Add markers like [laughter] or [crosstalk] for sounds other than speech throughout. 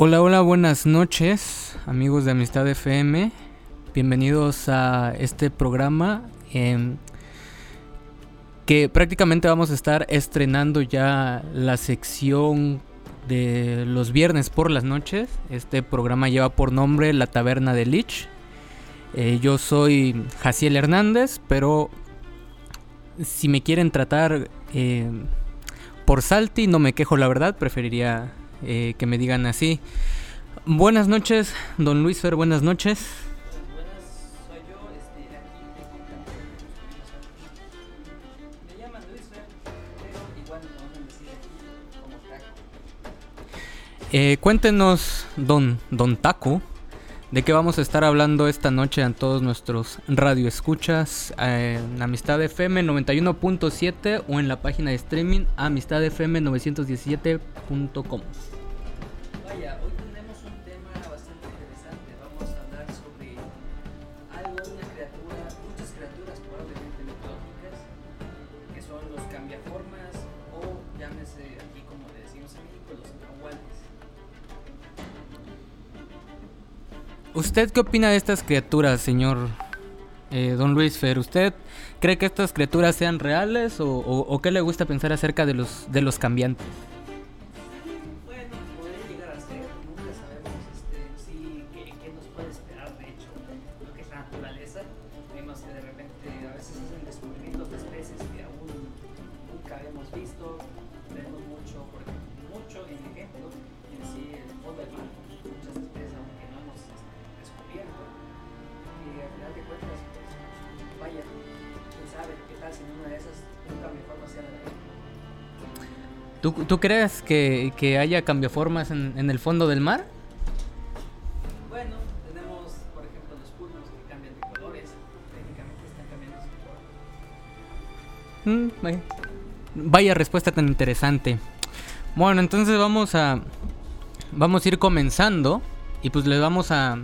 Hola, hola, buenas noches, amigos de Amistad FM. Bienvenidos a este programa em, que prácticamente vamos a estar estrenando ya la sección de los viernes por las noches. Este programa lleva por nombre La Taberna de Lich. Eh, yo soy Jaciel Hernández, pero si me quieren tratar em, por Salti, no me quejo la verdad, preferiría eh, que me digan así. Buenas noches, don Luis Fer, buenas noches. Eh, cuéntenos, don, don Taco, de qué vamos a estar hablando esta noche a todos nuestros radioescuchas en Amistad FM 91.7 o en la página de streaming amistadfm917.com. ¿Usted qué opina de estas criaturas, señor eh, don Luis Fer? ¿Usted cree que estas criaturas sean reales o, o- qué le gusta pensar acerca de los, de los cambiantes? ¿Tú, crees que, que haya cambiaformas en, en el fondo del mar? Bueno, tenemos, por ejemplo, los pulmos que cambian de colores. Técnicamente están cambiando su color. Mm, vaya. Vaya respuesta tan interesante. Bueno, entonces vamos a vamos a ir comenzando y pues les vamos a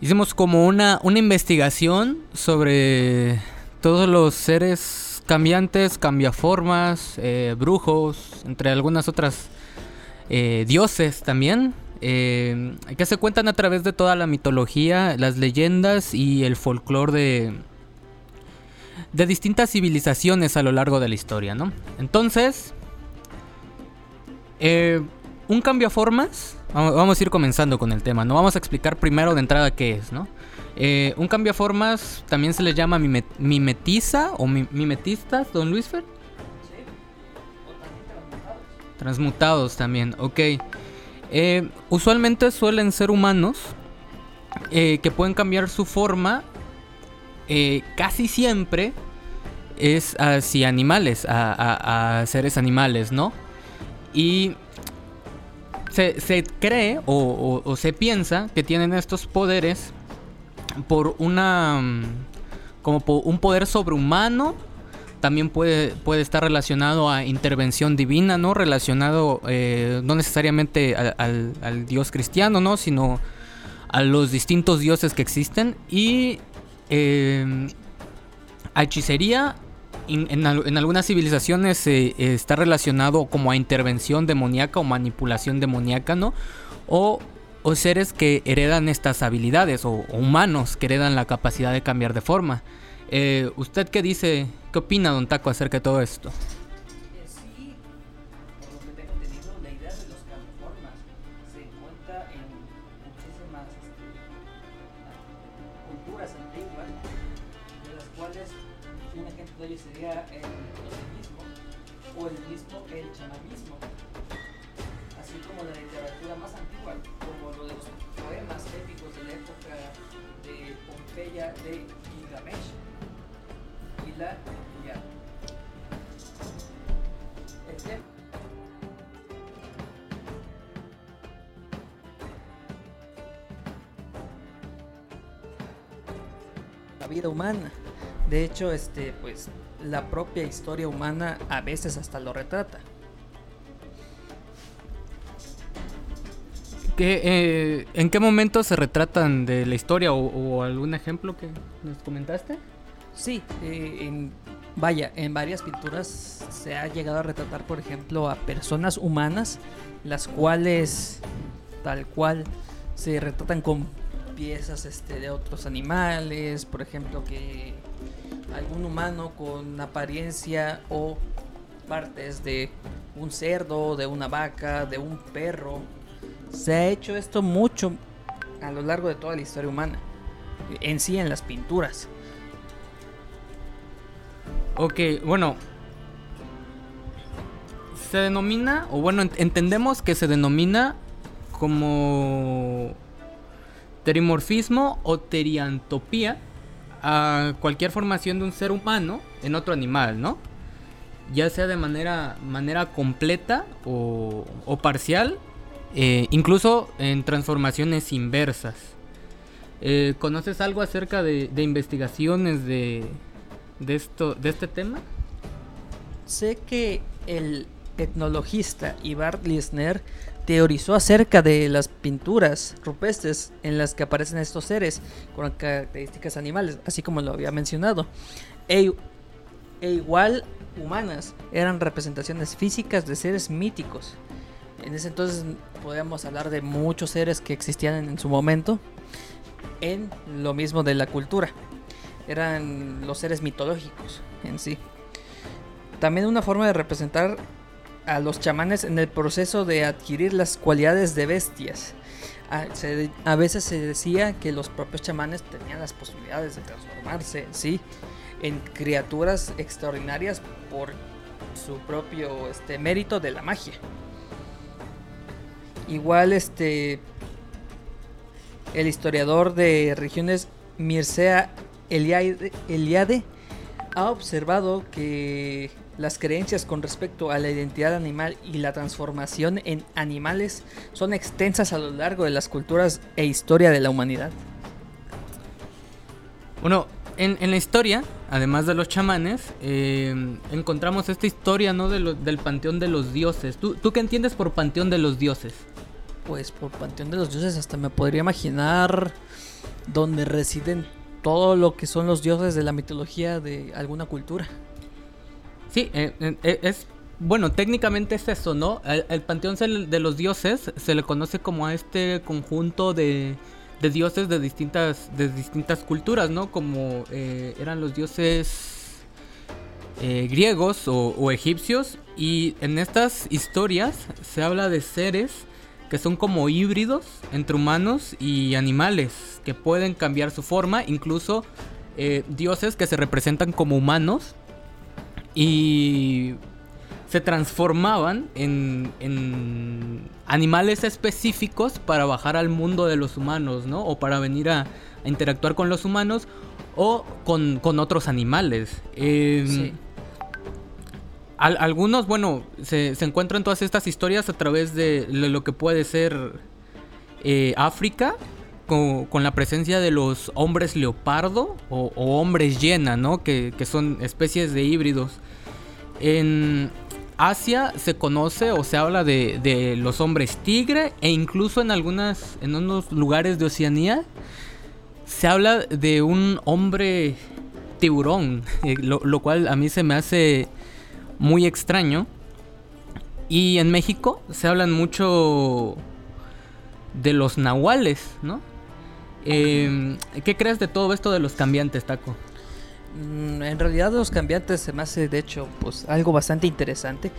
hicimos como una una investigación sobre todos los seres cambiantes, cambiaformas, eh, brujos, entre algunas otras eh, dioses también, eh, que se cuentan a través de toda la mitología, las leyendas y el folclore de, de distintas civilizaciones a lo largo de la historia, ¿no? Entonces, eh, un cambiaformas, vamos vamos a ir comenzando con el tema, ¿no? Vamos a explicar primero de entrada qué es, ¿no? Eh, un cambiaformas también se le llama mime- mimetiza o mi- mimetistas, don Luis Fer. ¿Sí? O transmutados. También, ok. Eh, usualmente suelen ser humanos eh, que pueden cambiar su forma. casi siempre es hacia animales, a, seres animales, ¿no? Y se, se cree o se piensa que tienen estos poderes por una. mm, como por un poder sobrehumano también puede, puede estar relacionado a intervención divina, ¿no? Relacionado eh, no necesariamente al, al- dios cristiano, ¿no? Sino a los distintos dioses que existen. Y eh, hechicería, en, en algunas civilizaciones eh, está relacionado como a intervención demoníaca o manipulación demoníaca, ¿no? O, o seres que heredan estas habilidades, o, o humanos que heredan la capacidad de cambiar de forma. Eh, ¿Usted qué dice? ¿Qué opina, don Taco, acerca de todo esto? Humana. De hecho, este, pues, la propia historia humana a veces hasta lo retrata. ¿Qué, eh, ¿En qué momento se retratan de la historia o, o algún ejemplo que nos comentaste? Sí, eh, en, vaya, en varias pinturas se ha llegado a retratar, por ejemplo, a personas humanas, las cuales tal cual. Se retratan con piezas este, de otros animales, por ejemplo, que algún humano con apariencia o partes de un cerdo, de una vaca, de un perro. Se ha hecho esto mucho a lo largo de toda la historia humana, en sí en las pinturas. Ok, bueno. Se denomina, o bueno, entendemos que se denomina como terimorfismo o teriantopía a cualquier formación de un ser humano en otro animal, ¿no? Ya sea de manera, manera completa o, parcial, eh, incluso en transformaciones inversas. Eh, ¿Conoces algo acerca de, de investigaciones de, de, esto, de este tema? Sé que el etnologista Ivar Lisner teorizó acerca de las pinturas rupestres en las que aparecen estos seres con características animales, así como lo había mencionado. E, e, igual humanas eran representaciones físicas de seres míticos. En ese entonces podríamos hablar de muchos seres que existían en su momento en lo mismo de la cultura eran los seres mitológicos en sí. También una forma de representar a los chamanes en el proceso de adquirir las cualidades de bestias. A, veces se decía que los propios chamanes tenían las posibilidades de transformarse sí en criaturas extraordinarias por su propio este, mérito de la magia. Igual este el historiador de regiones Mircea Eliade, ha observado que las creencias con respecto a la identidad animal y la transformación en animales son extensas a lo largo de las culturas e historia de la humanidad. Bueno, en, la historia, además de los chamanes, eh, encontramos esta historia ¿no? del panteón de los dioses. ¿Tú, ¿Tú qué entiendes por panteón de los dioses? Pues por panteón de los dioses hasta me podría imaginar donde residen todo lo que son los dioses de la mitología de alguna cultura. Sí, eh, eh, es bueno, técnicamente es eso, ¿no? El, panteón de los dioses se le conoce como a este conjunto de, dioses de distintas, de distintas culturas, ¿no? Como eh, eran los dioses griegos o, egipcios. Y en estas historias se habla de seres que son como híbridos entre humanos y animales, que pueden cambiar su forma, incluso eh, dioses que se representan como humanos y se transformaban en, en, animales específicos para bajar al mundo de los humanos, ¿no? O para venir a, interactuar con los humanos o con, con otros animales. Em, sí algunos, bueno, se, encuentran todas estas historias a través de lo que puede ser eh, África, con, la presencia de los hombres leopardo o, hombres llena, ¿no? Que, son especies de híbridos. En Asia se conoce o se habla de, los hombres tigre e incluso en algunas, en unos lugares de Oceanía se habla de un hombre tiburón, [laughs] eh, lo cual a mí se me hace muy extraño. Y en México se hablan mucho de los nahuales, ¿no? Em, ¿Qué crees de todo esto de los cambiantes, Taco? Mm, en realidad los cambiantes se me hace de hecho pues algo bastante interesante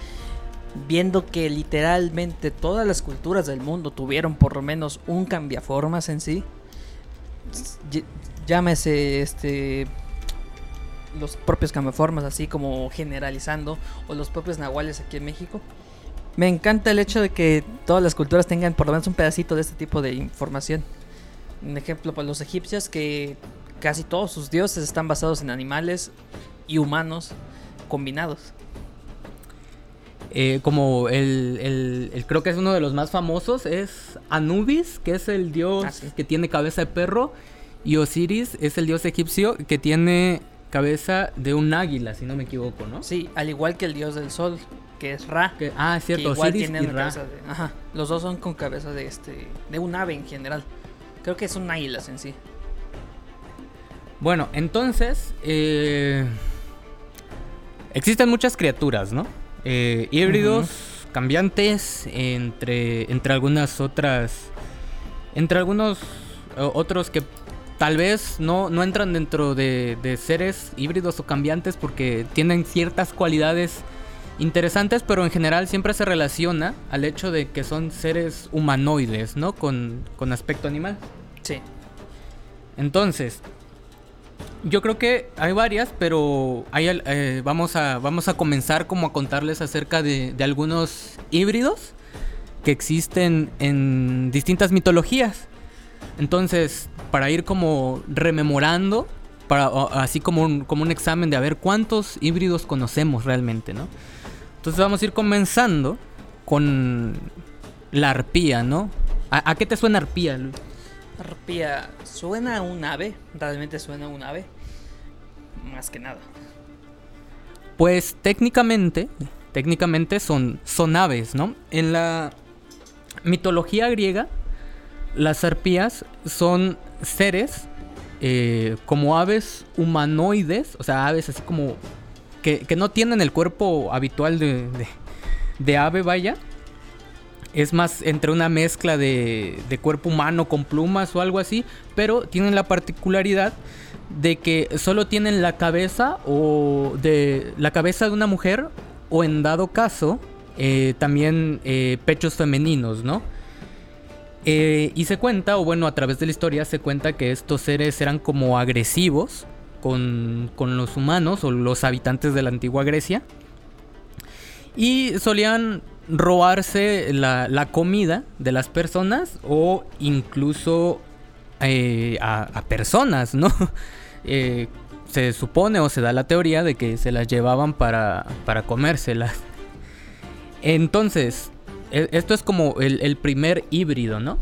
viendo que literalmente todas las culturas del mundo tuvieron por lo menos un cambiaformas en sí. Llámese este los propios cambiaformas, así como generalizando, o los propios nahuales aquí en México. Me encanta el hecho de que todas las culturas tengan por lo menos un pedacito de este tipo de información. Un ejemplo, para pues, los egipcios, que casi todos sus dioses están basados en animales y humanos combinados. Eh, como el, el, creo que es uno de los más famosos, es Anubis, que es el dios ah, que tiene cabeza de perro, y Osiris es el dios egipcio que tiene cabeza de un águila, si no me equivoco, ¿no? Sí, al igual que el dios del sol, que es Ra. ah, es cierto, igual tienen Ra. ajá, los dos son con cabeza de este de un ave en general. Creo que son águilas en sí. Bueno, entonces eh, existen muchas criaturas, ¿no? Eh, híbridos cambiantes, entre, entre algunas otras, entre algunos o- otros que tal vez no, no entran dentro de, de seres híbridos o cambiantes porque tienen ciertas cualidades interesantes, pero en general siempre se relaciona al hecho de que son seres humanoides, ¿no? Con, con aspecto animal. Sí. Entonces, yo creo que hay varias, pero hay, eh, vamos, a, vamos a comenzar como a contarles acerca de, de algunos híbridos que existen en distintas mitologías. Entonces, para ir como rememorando, para, así como un, como un examen de a ver cuántos híbridos conocemos realmente, ¿no? Entonces vamos a ir comenzando con la arpía, ¿no? ¿A, a qué te suena arpía, Luis? Arpía, suena a un ave, realmente suena a un ave. Más que nada. Pues técnicamente, técnicamente son, son aves, ¿no? En la mitología griega, las arpías son seres eh, como aves humanoides, o sea, aves así como que, no tienen el cuerpo habitual de, de- de ave, vaya. Es más entre una mezcla de, de cuerpo humano con plumas o algo así, pero tienen la particularidad de que solo tienen la cabeza o de la cabeza de una mujer o en dado caso eh, también eh, pechos femeninos, ¿no? Eh, y se cuenta, o bueno, a través de la historia se cuenta que estos seres eran como agresivos con, con los humanos o los habitantes de la antigua Grecia. Y solían robarse la, la comida de las personas o incluso eh, a, personas, ¿no? [laughs] Eh, se supone o se da la teoría de que se las llevaban para, para comérselas. Entonces, e- esto es como el, el primer híbrido, ¿no?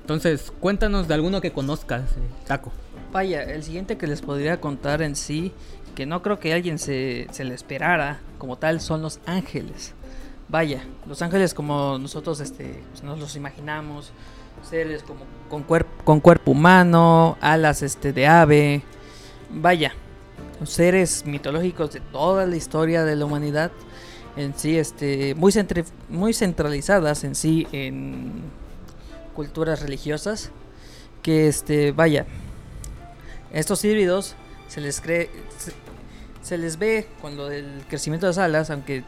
Entonces, cuéntanos de alguno que conozcas, eh, Taco. Vaya, el siguiente que les podría contar en sí, que no creo que alguien se, se le esperara como tal, son los ángeles. Vaya, los ángeles como nosotros este, pues, nos los imaginamos, seres como con, cuerp- con cuerpo humano, alas este, de ave. Vaya, seres mitológicos de toda la historia de la humanidad en sí, este, muy, muy centralizadas en sí en culturas religiosas. Que este, vaya, estos híbridos se les cree se, les ve con lo del crecimiento de las alas, aunque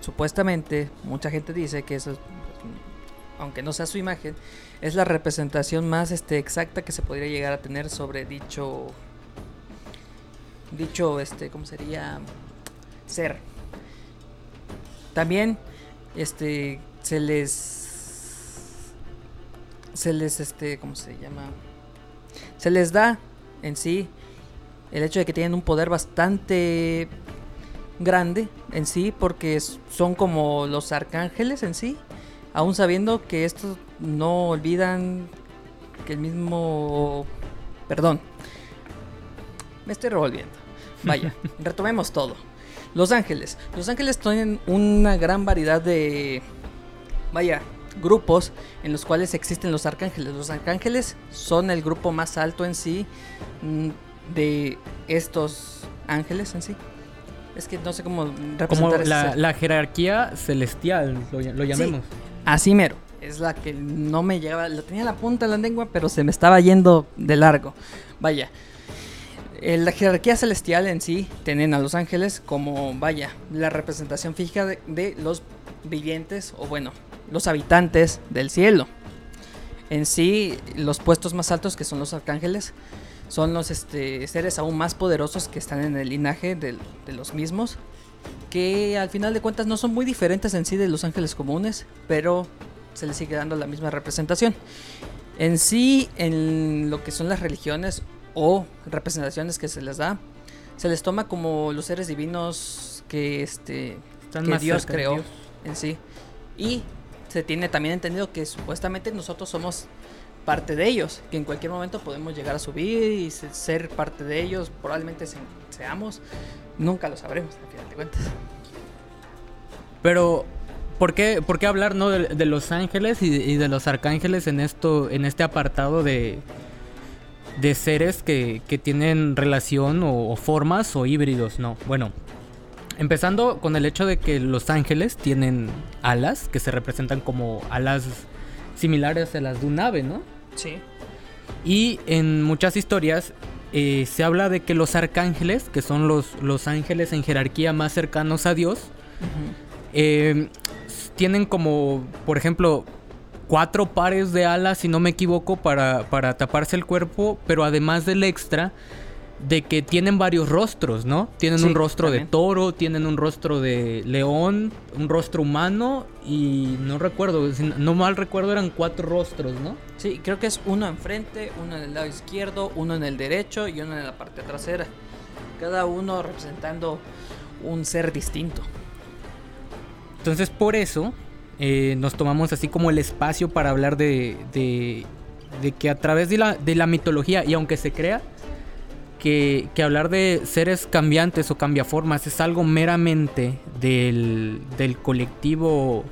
supuestamente mucha gente dice que eso aunque no sea su imagen, es la representación más este exacta que se podría llegar a tener sobre dicho dicho este cómo sería ser. También este se les se les este cómo se llama se les da en sí el hecho de que tienen un poder bastante grande en sí porque son como los arcángeles en sí aún sabiendo que estos no olvidan que el mismo perdón me estoy revolviendo. Vaya [laughs] retomemos todo. Los ángeles. Los ángeles tienen una gran variedad de vaya grupos en los cuales existen los arcángeles. Los arcángeles son el grupo más alto en sí mm, de estos ángeles en sí. Es que no sé cómo Como representar ese la, jerarquía celestial, lo, ll- lo llamemos. Así mero. Es la que no me llegaba, la tenía en la punta de la lengua, pero se me estaba yendo de largo. Vaya. Eh, La jerarquía celestial en sí tienen a los ángeles como, vaya, la representación fija de, de los vivientes, o bueno, los habitantes del cielo. En sí, los puestos más altos que son los arcángeles son los este, seres aún más poderosos que están en el linaje de los mismos. Que al final de cuentas no son muy diferentes en sí de los ángeles comunes, pero se les sigue dando la misma representación. En sí, en lo que son las religiones o representaciones que se les da, se les toma como los seres divinos que este Están que más Dios creó Dios. en sí. Y se tiene también entendido que supuestamente nosotros somos parte de ellos, que en cualquier momento podemos llegar a subir y se- ser parte de ellos, probablemente se- seamos, nunca lo sabremos, al final de cuentas. Pero, ¿por qué, por qué hablar no de, los ángeles y, y de los arcángeles en esto, en este apartado de, de seres que, que tienen relación o, o formas o híbridos? No, bueno. Empezando con el hecho de que los ángeles tienen alas, que se representan como alas similares a las de un ave, ¿no? Sí. Y en muchas historias eh, se habla de que los arcángeles, que son los, los ángeles en jerarquía más cercanos a Dios, eh, tienen como, por ejemplo, cuatro pares de alas, si no me equivoco, para, para taparse el cuerpo, pero además del extra, de que tienen varios rostros, ¿no? Tienen Sí, un rostro también. de toro, tienen un rostro de león, un rostro humano y no recuerdo, si no mal recuerdo eran cuatro rostros, ¿no? Sí, creo que es uno enfrente, uno en el lado izquierdo, uno en el derecho y uno en la parte trasera. Cada uno representando un ser distinto. Entonces por eso eh, nos tomamos así como el espacio para hablar de, de, de que a través de la, de la mitología, y aunque se crea que, hablar de seres cambiantes o cambiaformas es algo meramente del, del colectivo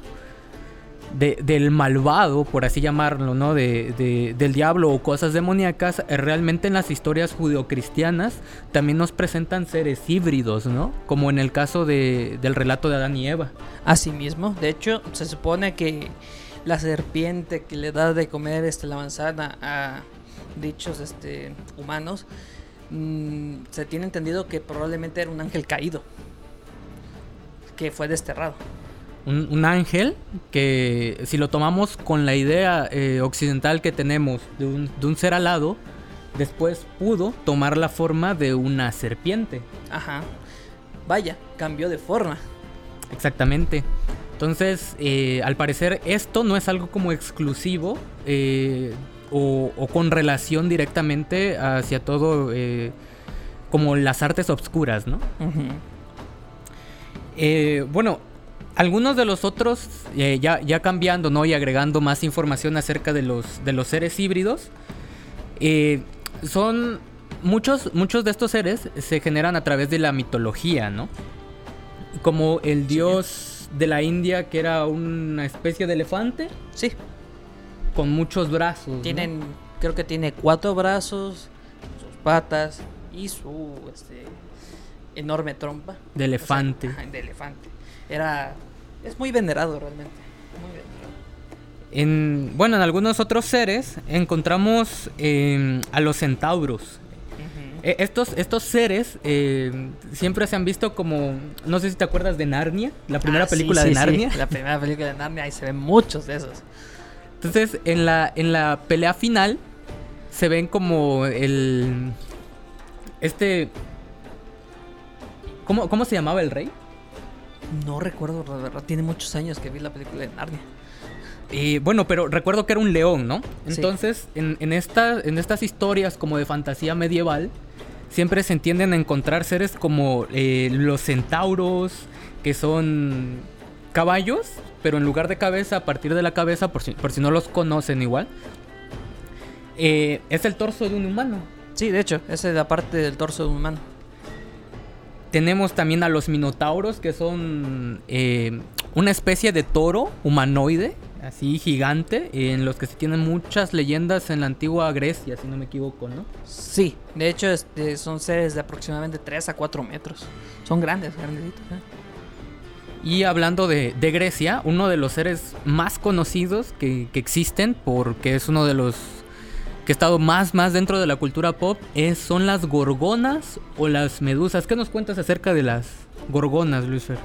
de- del malvado, por así llamarlo, ¿no? De, de- del diablo o cosas demoníacas, eh, realmente en las historias judeocristianas también nos presentan seres híbridos, ¿no? Como en el caso de- del relato de Adán y Eva. Asimismo, de hecho, se supone que la serpiente que le da de comer este, la manzana a dichos este, humanos, mm, se tiene entendido que probablemente era un ángel caído, que fue desterrado. Un, un ángel que si lo tomamos con la idea eh, occidental que tenemos de un, de un ser alado, después pudo tomar la forma de una serpiente. Ajá. Vaya, cambió de forma. Exactamente. Entonces, eh, al parecer esto no es algo como exclusivo eh, o, o con relación directamente hacia todo eh, como las artes obscuras, ¿no? Eh, bueno, algunos de los otros, eh, ya, ya cambiando, ¿no? Y agregando más información acerca de los, de los seres híbridos, eh, son muchos, muchos de estos seres se generan a través de la mitología, ¿no? Como el dios de la India, que era una especie de elefante Sí, con muchos brazos. ¿no? tienen, creo que tiene cuatro brazos, sus patas y su este, enorme trompa. De elefante. O sea, de elefante. Era, es muy venerado realmente. Muy venerado. En, bueno, en algunos otros seres encontramos eh, a los centauros. Eh, Estos, estos seres eh, siempre se han visto como, no sé si te acuerdas de Narnia, la primera Ah, sí, película sí, de sí, Narnia. La primera película de Narnia, ahí se ven muchos de esos. Entonces, en la, en la pelea final se ven como el... Este... ¿Cómo, cómo se llamaba el rey? No recuerdo, la verdad, tiene muchos años que vi la película de Narnia. Eh, bueno, pero recuerdo que era un león, ¿no? Sí. Entonces, en, en, esta- en estas historias como de fantasía medieval, siempre se entienden a encontrar seres como eh, los centauros, que son caballos, pero en lugar de cabeza, a partir de la cabeza, por si, por si no los conocen igual, eh, es el torso de un humano. Sí, de hecho, esa es la parte del torso de un humano. Tenemos también a los minotauros, que son eh, una especie de toro humanoide, así gigante, en los que se tienen muchas leyendas en la antigua Grecia, si no me equivoco, ¿no? Sí, de hecho este, son seres de aproximadamente 3 a 4 metros. Son grandes, grandecitos. ¿eh? Y hablando de, Grecia, uno de los seres más conocidos que, existen, porque es uno de los que ha estado más, más dentro de la cultura pop, es, son las gorgonas o las medusas. ¿Qué nos cuentas acerca de las gorgonas, Luis Fer?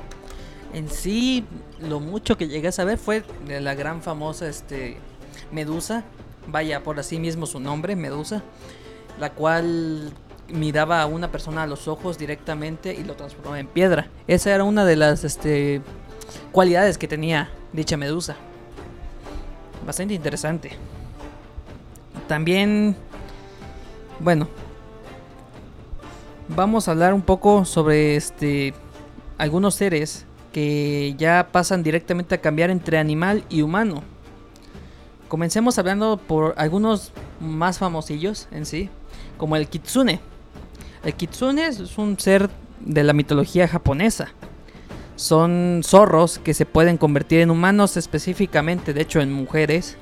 En sí, lo mucho que llegué a saber fue de la gran famosa este, Medusa, vaya por así mismo su nombre, Medusa, la cual miraba a una persona a los ojos directamente y lo transformaba en piedra. Esa era una de las este, cualidades que tenía dicha Medusa. Bastante interesante. También, bueno, vamos a hablar un poco sobre este algunos seres que ya pasan directamente a cambiar entre animal y humano. Comencemos hablando por algunos más famosillos en sí, como el kitsune. El kitsune es un ser de la mitología japonesa. Son zorros que se pueden convertir en humanos específicamente, de hecho en mujeres.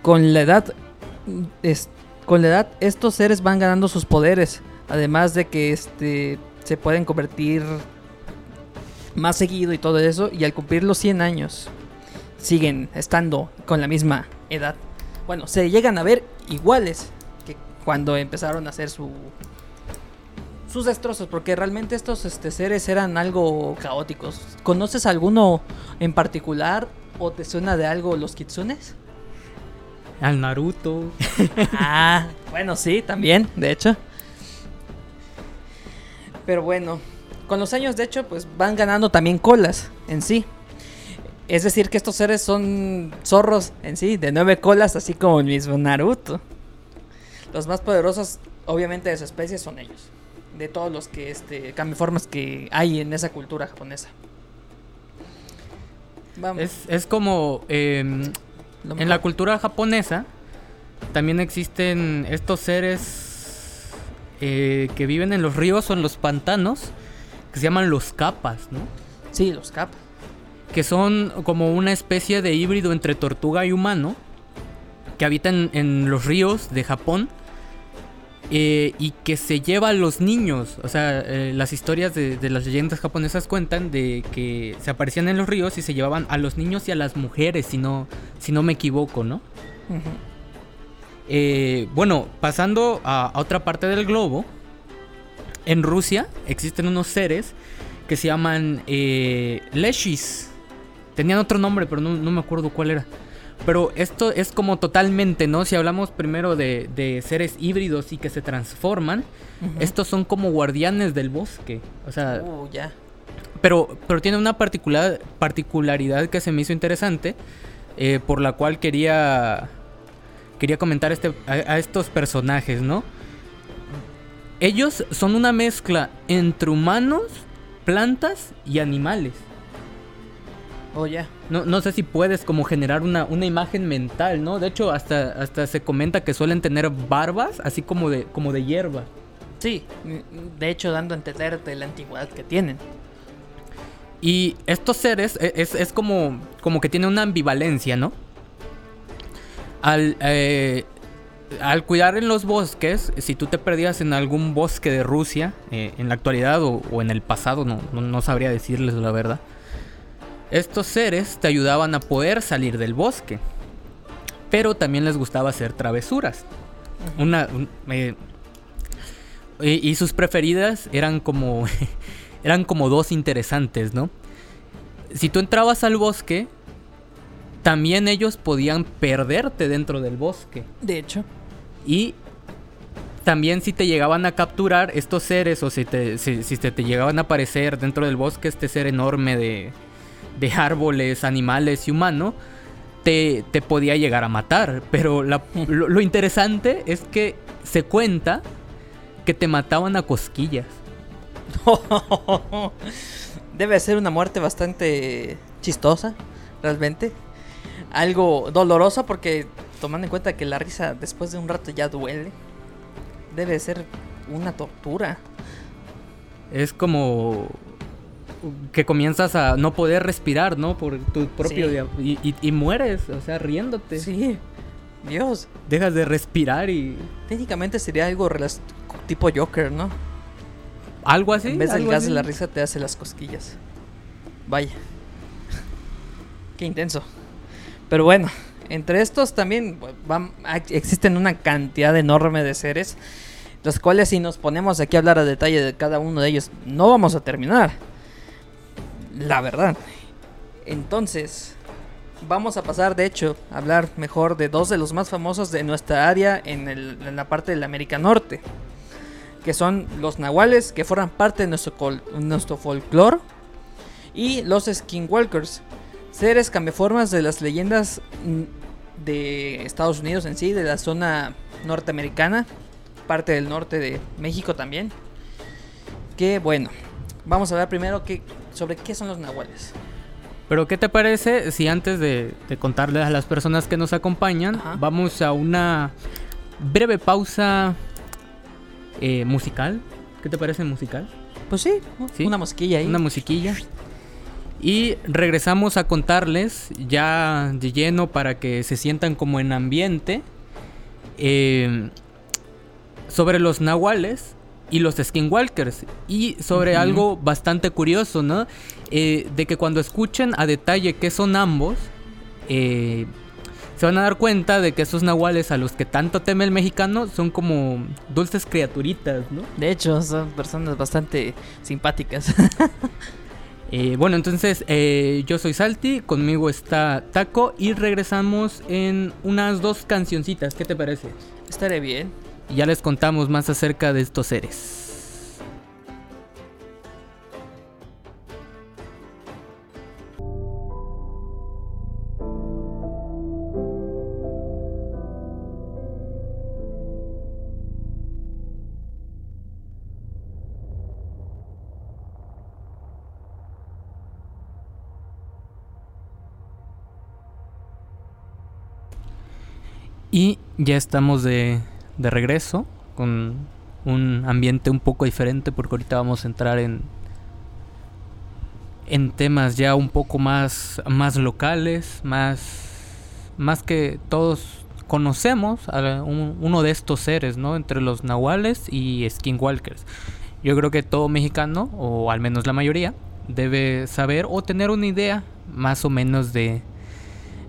Con la edad es- con la edad estos seres van ganando sus poderes, además de que este se pueden convertir más seguido y todo eso. Y al cumplir los 100 años, siguen estando con la misma edad. Bueno, se llegan a ver iguales cuando empezaron a hacer su sus destrozos, porque realmente estos este, seres eran algo caóticos. ¿Conoces alguno en particular o te suena de algo los kitsunes? Al Naruto. [laughs] ah, bueno, sí, también, de hecho. Pero bueno, con los años, de hecho, pues van ganando también colas en sí. Es decir, que estos seres son zorros en sí, de nueve colas, así como el mismo Naruto. Los más poderosos, obviamente, de su especie son ellos de todos los que este formas que hay en esa cultura japonesa. Es, es, como em, en la cultura japonesa también existen estos seres eh, que viven en los ríos o en los pantanos que se llaman los capas, ¿no? Sí, los capas. Que son como una especie de híbrido entre tortuga y humano que habitan en los ríos de Japón eh, y que se lleva a los niños. O sea, eh, las historias de, las leyendas japonesas cuentan de que se aparecían en los ríos y se llevaban a los niños y a las mujeres, si no, si no me equivoco, ¿no? Eh, bueno, pasando a, otra parte del globo, en Rusia existen unos seres que se llaman Leshis. Tenían otro nombre, pero no me acuerdo cuál era. Pero esto es como totalmente, ¿no? Si hablamos primero de, seres híbridos y que se transforman, estos son como guardianes del bosque. O sea. Uh, ya. Pero, pero tiene una particular, particularidad que se me hizo interesante. Eh, por la cual quería. Quería comentar este, a estos personajes, ¿no? Ellos son una mezcla entre humanos, plantas y animales. Oh, ya. No, no sé si puedes como generar una, una imagen mental, ¿no? De hecho, hasta, hasta se comenta que suelen tener barbas, así como de, como de hierba. Sí, de hecho dando a entender de la antigüedad que tienen. Y estos seres e, es, como, como que tienen una ambivalencia, ¿no? Al, eh, al cuidar en los bosques, si tú te perdías en algún bosque de Rusia, eh, en la actualidad o, en el pasado, no, no sabría decirles la verdad estos seres te ayudaban a poder salir del bosque, pero también les gustaba hacer travesuras. Una, eh, y, sus preferidas eran como, [laughs] eran como dos interesantes, ¿no? Si tú entrabas al bosque, también ellos podían perderte dentro del bosque. De hecho. Y también si te llegaban a capturar estos seres o si te, si, si te llegaban a aparecer dentro del bosque este ser enorme de, de árboles, animales y humano, te, te podía llegar a matar. Pero [laughs] lo, interesante es que se cuenta que te mataban a cosquillas. [laughs] Debe ser una muerte bastante chistosa, realmente. Algo dolorosa porque tomando en cuenta que la risa después de un rato ya duele. Debe ser una tortura. Es como que comienzas a no poder respirar, ¿no? Por tu propio... Y, mueres, o sea, riéndote. Sí. Dios. Dejas de respirar y... Técnicamente sería algo tipo Joker, ¿no? Algo así. En vez del gas de la risa te hace las cosquillas. Vaya. [laughs] Qué intenso. Pero bueno, entre estos también existen una cantidad enorme de seres, los cuales si nos ponemos aquí a hablar a detalle de cada uno de ellos, no vamos a terminar. La verdad. Entonces, vamos a pasar, de hecho, a hablar mejor de dos de los más famosos de nuestra área en, la parte del América Norte. Que son los nahuales, que forman parte de nuestro, nuestro folclore. Y los skinwalkers, seres cambiaformas de las leyendas mm, de Estados Unidos en sí, de la zona norteamericana, parte del norte de México también. Que bueno, vamos a ver primero que sobre qué son los nahuales. Pero ¿qué te parece si antes de, contarles a las personas que nos acompañan, vamos a una breve pausa eh, musical? ¿Qué te parece musical? Pues sí, una musiquilla ahí. Una musiquilla. Y regresamos a contarles ya de lleno para que se sientan como en ambiente eh, sobre los nahuales y los skinwalkers. Y sobre algo bastante curioso, ¿no? Eh, de que cuando escuchen a detalle qué son ambos, eh, se van a dar cuenta de que esos nahuales a los que tanto teme el mexicano son como dulces criaturitas, ¿no? De hecho, son personas bastante simpáticas. [laughs] Eh, bueno, entonces eh, yo soy Salti, conmigo está Taco y regresamos en unas dos cancioncitas. ¿Qué te parece? Estaré bien. Y ya les contamos más acerca de estos seres. Y ya estamos de, de regreso con un ambiente un poco diferente porque ahorita vamos a entrar en en temas ya un poco más más locales, más más que todos conocemos a un- uno de estos seres, ¿no? Entre los nahuales y skinwalkers. Yo creo que todo mexicano, o al menos la mayoría, debe saber o tener una idea más o menos de,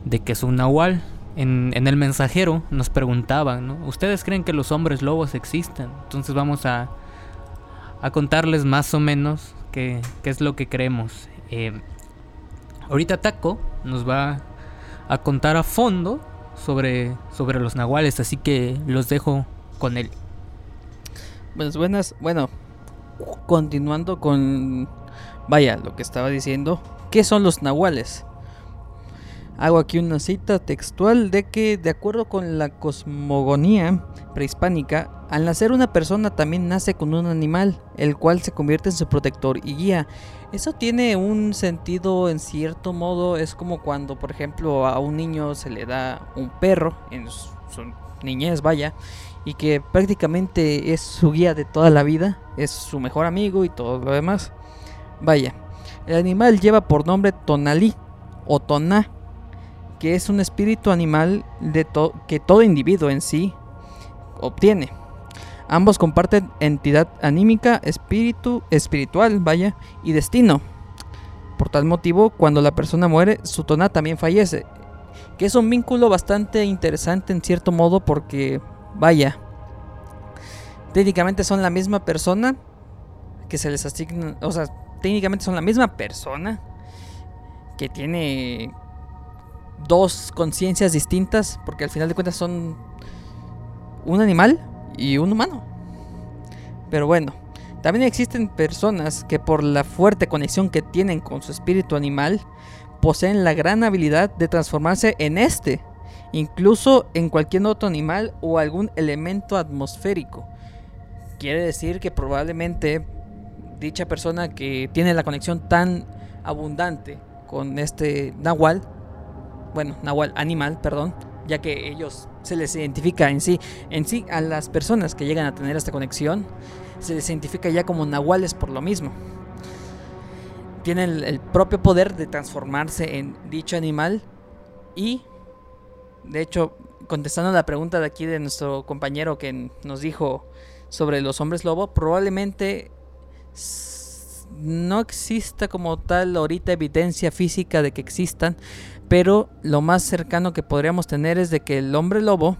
de que es un nahual. En, el mensajero nos preguntaban. ¿Ustedes creen que los hombres lobos existen? Entonces vamos a, a contarles más o menos qué, qué es lo que creemos. Eh, ahorita Taco nos va a contar a fondo sobre, sobre los nahuales, así que los dejo con él. Pues buenas, bueno, continuando con, vaya, lo que estaba diciendo, ¿qué son los nahuales? Hago aquí una cita textual de que, de acuerdo con la cosmogonía prehispánica, al nacer una persona también nace con un animal, el cual se convierte en su protector y guía. Eso tiene un sentido en cierto modo, es como cuando, por ejemplo, a un niño se le da un perro en su niñez, vaya, y que prácticamente es su guía de toda la vida, es su mejor amigo y todo lo demás. Vaya, el animal lleva por nombre Tonalí o Toná, que es un espíritu animal de que todo individuo en sí obtiene. Ambos comparten entidad anímica, espíritu, espiritual, vaya, y destino. Por tal motivo, cuando la persona muere, su toná también fallece. Que es un vínculo bastante interesante en cierto modo porque, vaya, técnicamente son la misma persona que se les asigna, o sea, técnicamente son la misma persona que tiene dos conciencias distintas porque al final de cuentas son un animal y un humano. Pero bueno, también existen personas que por la fuerte conexión que tienen con su espíritu animal, poseen la gran habilidad de transformarse en este, incluso en cualquier otro animal o algún elemento atmosférico. Quiere decir que probablemente dicha persona que tiene la conexión tan abundante con este nahual, bueno, nahual animal, perdón, ya que ellos se les identifica en sí, en sí a las personas que llegan a tener esta conexión, se les identifica ya como nahuales por lo mismo. Tienen el, propio poder de transformarse en dicho animal y, de hecho, contestando a la pregunta de aquí de nuestro compañero que nos dijo sobre los hombres lobo, probablemente no exista como tal ahorita evidencia física de que existan, pero lo más cercano que podríamos tener es de que el hombre lobo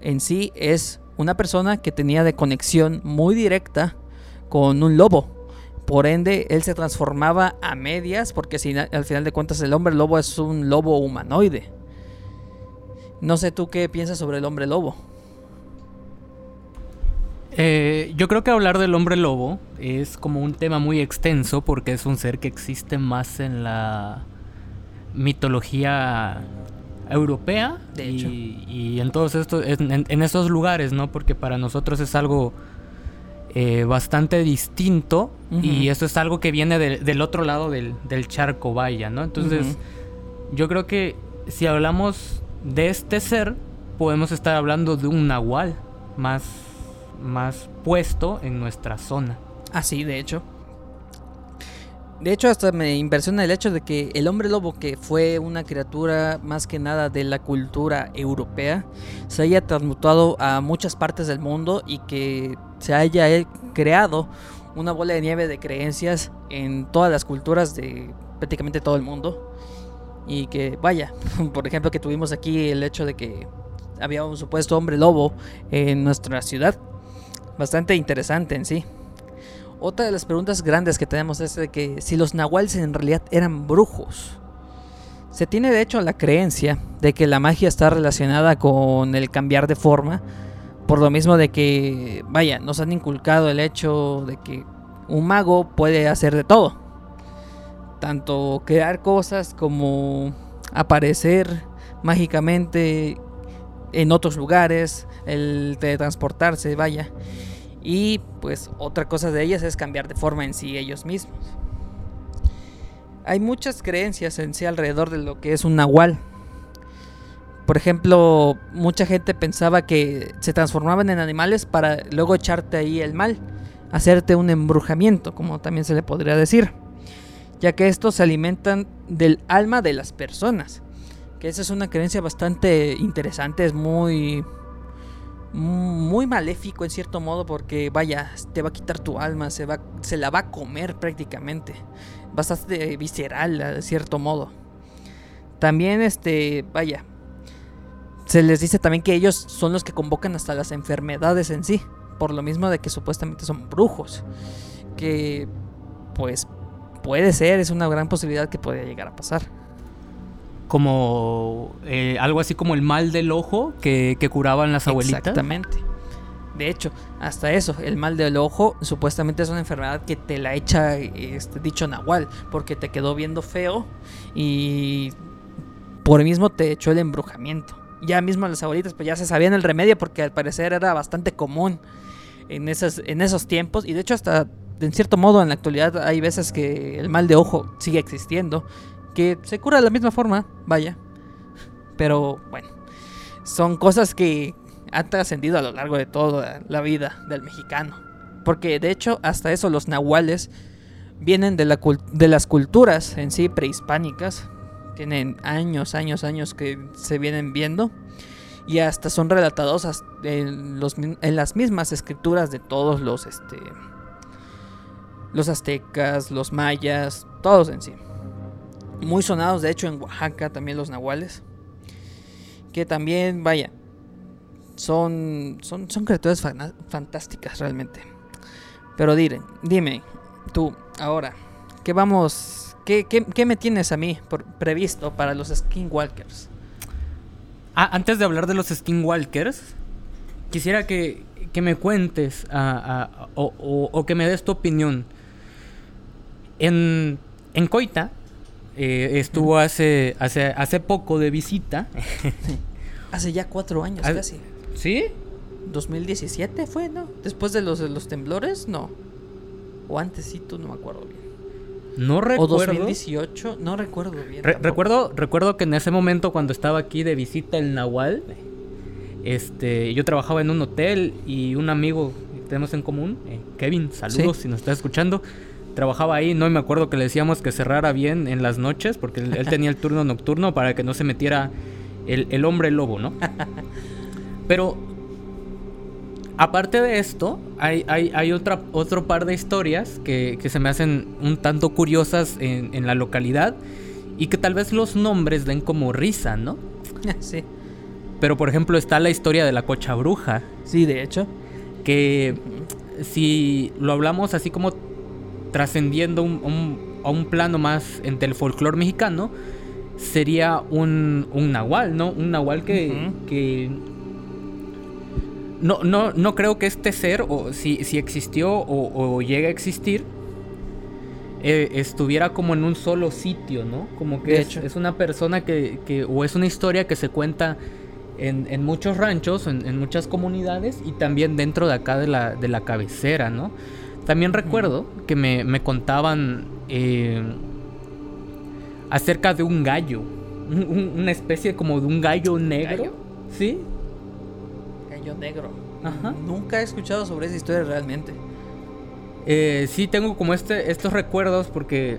en sí es una persona que tenía de conexión muy directa con un lobo. Por ende, él se transformaba a medias, porque al final de cuentas el hombre lobo es un lobo humanoide. No sé tú qué piensas sobre el hombre lobo. Eh, yo creo que hablar del hombre lobo es como un tema muy extenso porque es un ser que existe más en la mitología europea De y, hecho. y en todos estos en, en- lugares, ¿no? Porque para nosotros es algo eh, bastante distinto y esto es algo que viene del- del otro lado del, del charco, vaya, ¿no? Entonces yo creo que si hablamos de este ser podemos estar hablando de un nahual más más puesto en nuestra zona. Así, de hecho. De hecho, hasta me impresiona el hecho de que el hombre lobo, que fue una criatura más que nada de la cultura europea, se haya transmutado a muchas partes del mundo y que se haya creado una bola de nieve de creencias en todas las culturas de prácticamente todo el mundo. Y que, vaya, [laughs] por ejemplo, que tuvimos aquí el hecho de que había un supuesto hombre lobo en nuestra ciudad. Bastante interesante en sí. Otra de las preguntas grandes que tenemos es de que si los nahuales en realidad eran brujos. Se tiene de hecho la creencia de que la magia está relacionada con el cambiar de forma, por lo mismo de que, vaya, nos han inculcado el hecho de que un mago puede hacer de todo. Tanto crear cosas como aparecer mágicamente en otros lugares, el teletransportarse, vaya. Y pues otra cosa de ellas es cambiar de forma en sí ellos mismos. Hay muchas creencias en sí alrededor de lo que es un nahual. Por ejemplo, mucha gente pensaba que se transformaban en animales para luego echarte ahí el mal, hacerte un embrujamiento, como también se le podría decir, ya que estos se alimentan del alma de las personas. Que esa es una creencia bastante interesante, es muy muy maléfico en cierto modo porque vaya, te va a quitar tu alma, se va se la va a comer prácticamente. Bastante visceral de cierto modo. También este, vaya, se les dice también que ellos son los que convocan hasta las enfermedades en sí, por lo mismo de que supuestamente son brujos, que pues puede ser, es una gran posibilidad que pueda llegar a pasar como eh, algo así como el mal del ojo que, curaban las abuelitas. Exactamente. De hecho, hasta eso, el mal del ojo supuestamente es una enfermedad que te la echa este dicho nahual, porque te quedó viendo feo y por mismo te echó el embrujamiento. Ya mismo las abuelitas pues ya se sabían el remedio porque al parecer era bastante común en, en esos tiempos y de hecho hasta en cierto modo en la actualidad hay veces que el mal de ojo sigue existiendo que se cura de la misma forma, vaya. Pero bueno, son cosas que han trascendido a lo largo de toda la vida del mexicano. Porque de hecho, hasta eso los nahuales vienen de, la de las culturas en sí prehispánicas. Tienen años, años, años que se vienen viendo. Y hasta son relatados en, los, en las mismas escrituras de todos los, este, los aztecas, los mayas, todos en sí muy sonados, de hecho en Oaxaca también los nahuales, que también, vaya, son, son, son criaturas fantásticas realmente. Pero dime, dime, tú, ahora, ¿qué vamos, qué, qué, me tienes a mí por, previsto para los skinwalkers? Ah, antes de hablar de los skinwalkers, quisiera que, que me cuentes o, o, que me des tu opinión. En, en Coita eh, estuvo hace, hace, hace poco de visita. [laughs] hace ya cuatro años casi. ¿Sí? 2017 fue, ¿no? Después de los, de los temblores, no. O antesito, no me acuerdo bien. No recuerdo. O 2018, no recuerdo bien. recuerdo, recuerdo que en ese momento cuando estaba aquí de visita el Nahual, este, yo trabajaba en un hotel y un amigo que tenemos en común, eh, Kevin, saludos si nos está escuchando trabajaba ahí, no me acuerdo que le decíamos que cerrara bien en las noches, porque él, [laughs] tenía el turno nocturno para que no se metiera el, hombre lobo, ¿no? [laughs] Pero aparte de esto, hay, hay, otra, otro par de historias que, se me hacen un tanto curiosas en, en, la localidad y que tal vez los nombres den como risa, ¿no? [laughs] Sí. Pero por ejemplo está la historia de la cocha bruja. Sí, de hecho. Que si lo hablamos así como trascendiendo a un plano más entre el folclore mexicano, sería un, un nahual, ¿no? Un nahual que, no, no, no creo que este ser, o si, si existió o, o llega a existir, eh, estuviera como en un solo sitio, ¿no? Como que es, es, una persona que, que, o es una historia que se cuenta en, en muchos ranchos, en, en, muchas comunidades y también dentro de acá de la, de la cabecera, ¿no? También recuerdo que me, contaban eh, acerca de un gallo. una especie como de un gallo negro. ¿Sí? Gallo negro. Ajá. Nunca he escuchado sobre esa historia realmente. Eh, sí, tengo como este, estos recuerdos porque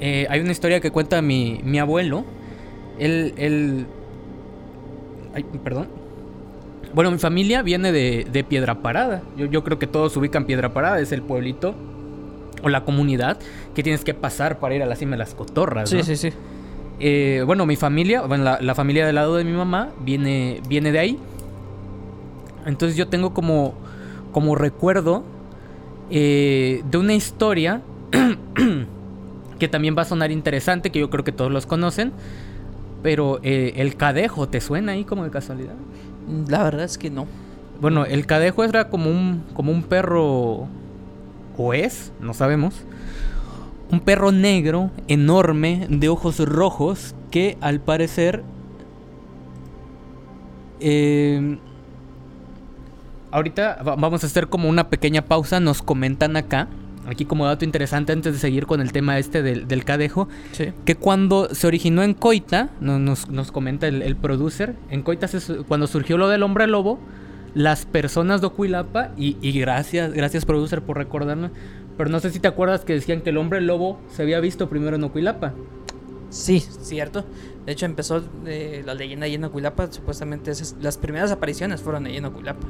eh, hay una historia que cuenta mi, mi abuelo. Él, él... Ay, perdón. Bueno, mi familia viene de, de Piedra Parada. Yo, yo creo que todos ubican Piedra Parada, es el pueblito o la comunidad que tienes que pasar para ir a la cima de las cotorras. Sí, sí, sí. Eh, bueno, mi familia, bueno, la, la familia del lado de mi mamá viene, viene de ahí. Entonces yo tengo como, como recuerdo eh, de una historia [clears throat] que también va a sonar interesante, que yo creo que todos los conocen. Pero eh, el cadejo, ¿te suena ahí como de casualidad? La verdad es que no. Bueno, el cadejo era como un, como un perro, o es, no sabemos. Un perro negro, enorme, de ojos rojos, que al parecer... eh, ahorita va- vamos a hacer como una pequeña pausa, nos comentan acá, aquí como dato interesante antes de seguir con el tema este del, del cadejo, Sí. que cuando se originó en Coita, no- nos, nos comenta el, el producer, en Coita se cuando surgió lo del hombre lobo, las personas de Ocuilapa, y, y gracias, gracias producer por recordarme, pero no sé si te acuerdas que decían que el hombre lobo se había visto primero en Ocuilapa. Sí, cierto. De hecho, empezó eh, la leyenda ahí en Ocuilapa. Supuestamente esas- las primeras apariciones fueron ahí en Ocuilapa.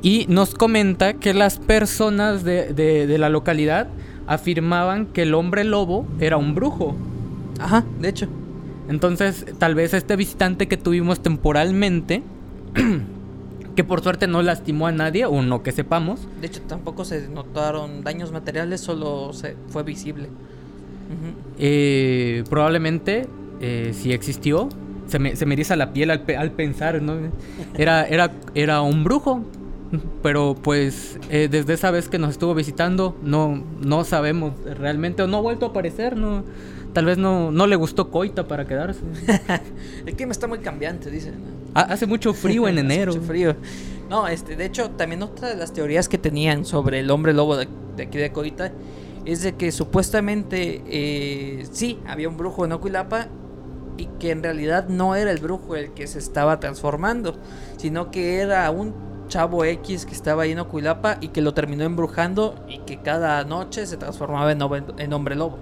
Y nos comenta que las personas de, de- de la localidad afirmaban que el hombre lobo era un brujo. Ajá, de hecho. Entonces, tal vez este visitante que tuvimos temporalmente, [clears throat] que por suerte no lastimó a nadie, o no que sepamos, De hecho, tampoco se notaron daños materiales, solo se fue visible. Eh, probablemente eh, si existió, se me, se me eriza la piel al, pe- al pensar, ¿no? Era, era, era un brujo. Pero pues eh, desde esa vez que nos estuvo visitando no, no sabemos realmente o no ha vuelto a aparecer, no, tal vez no, no le gustó Coita para quedarse. [laughs] El clima está muy cambiante, dicen. Ha- Hace mucho frío en [laughs] Hace enero. mucho frío. No, este, de hecho, también otra de las teorías que tenían sobre el hombre lobo de, de aquí de Coita es de que supuestamente eh, sí, había un brujo en Ocuilapa y que en realidad no era el brujo el que se estaba transformando, sino que era un chavo X que estaba ahí en Ocuilapa y que lo terminó embrujando y que cada noche se transformaba en, hombre- lobo.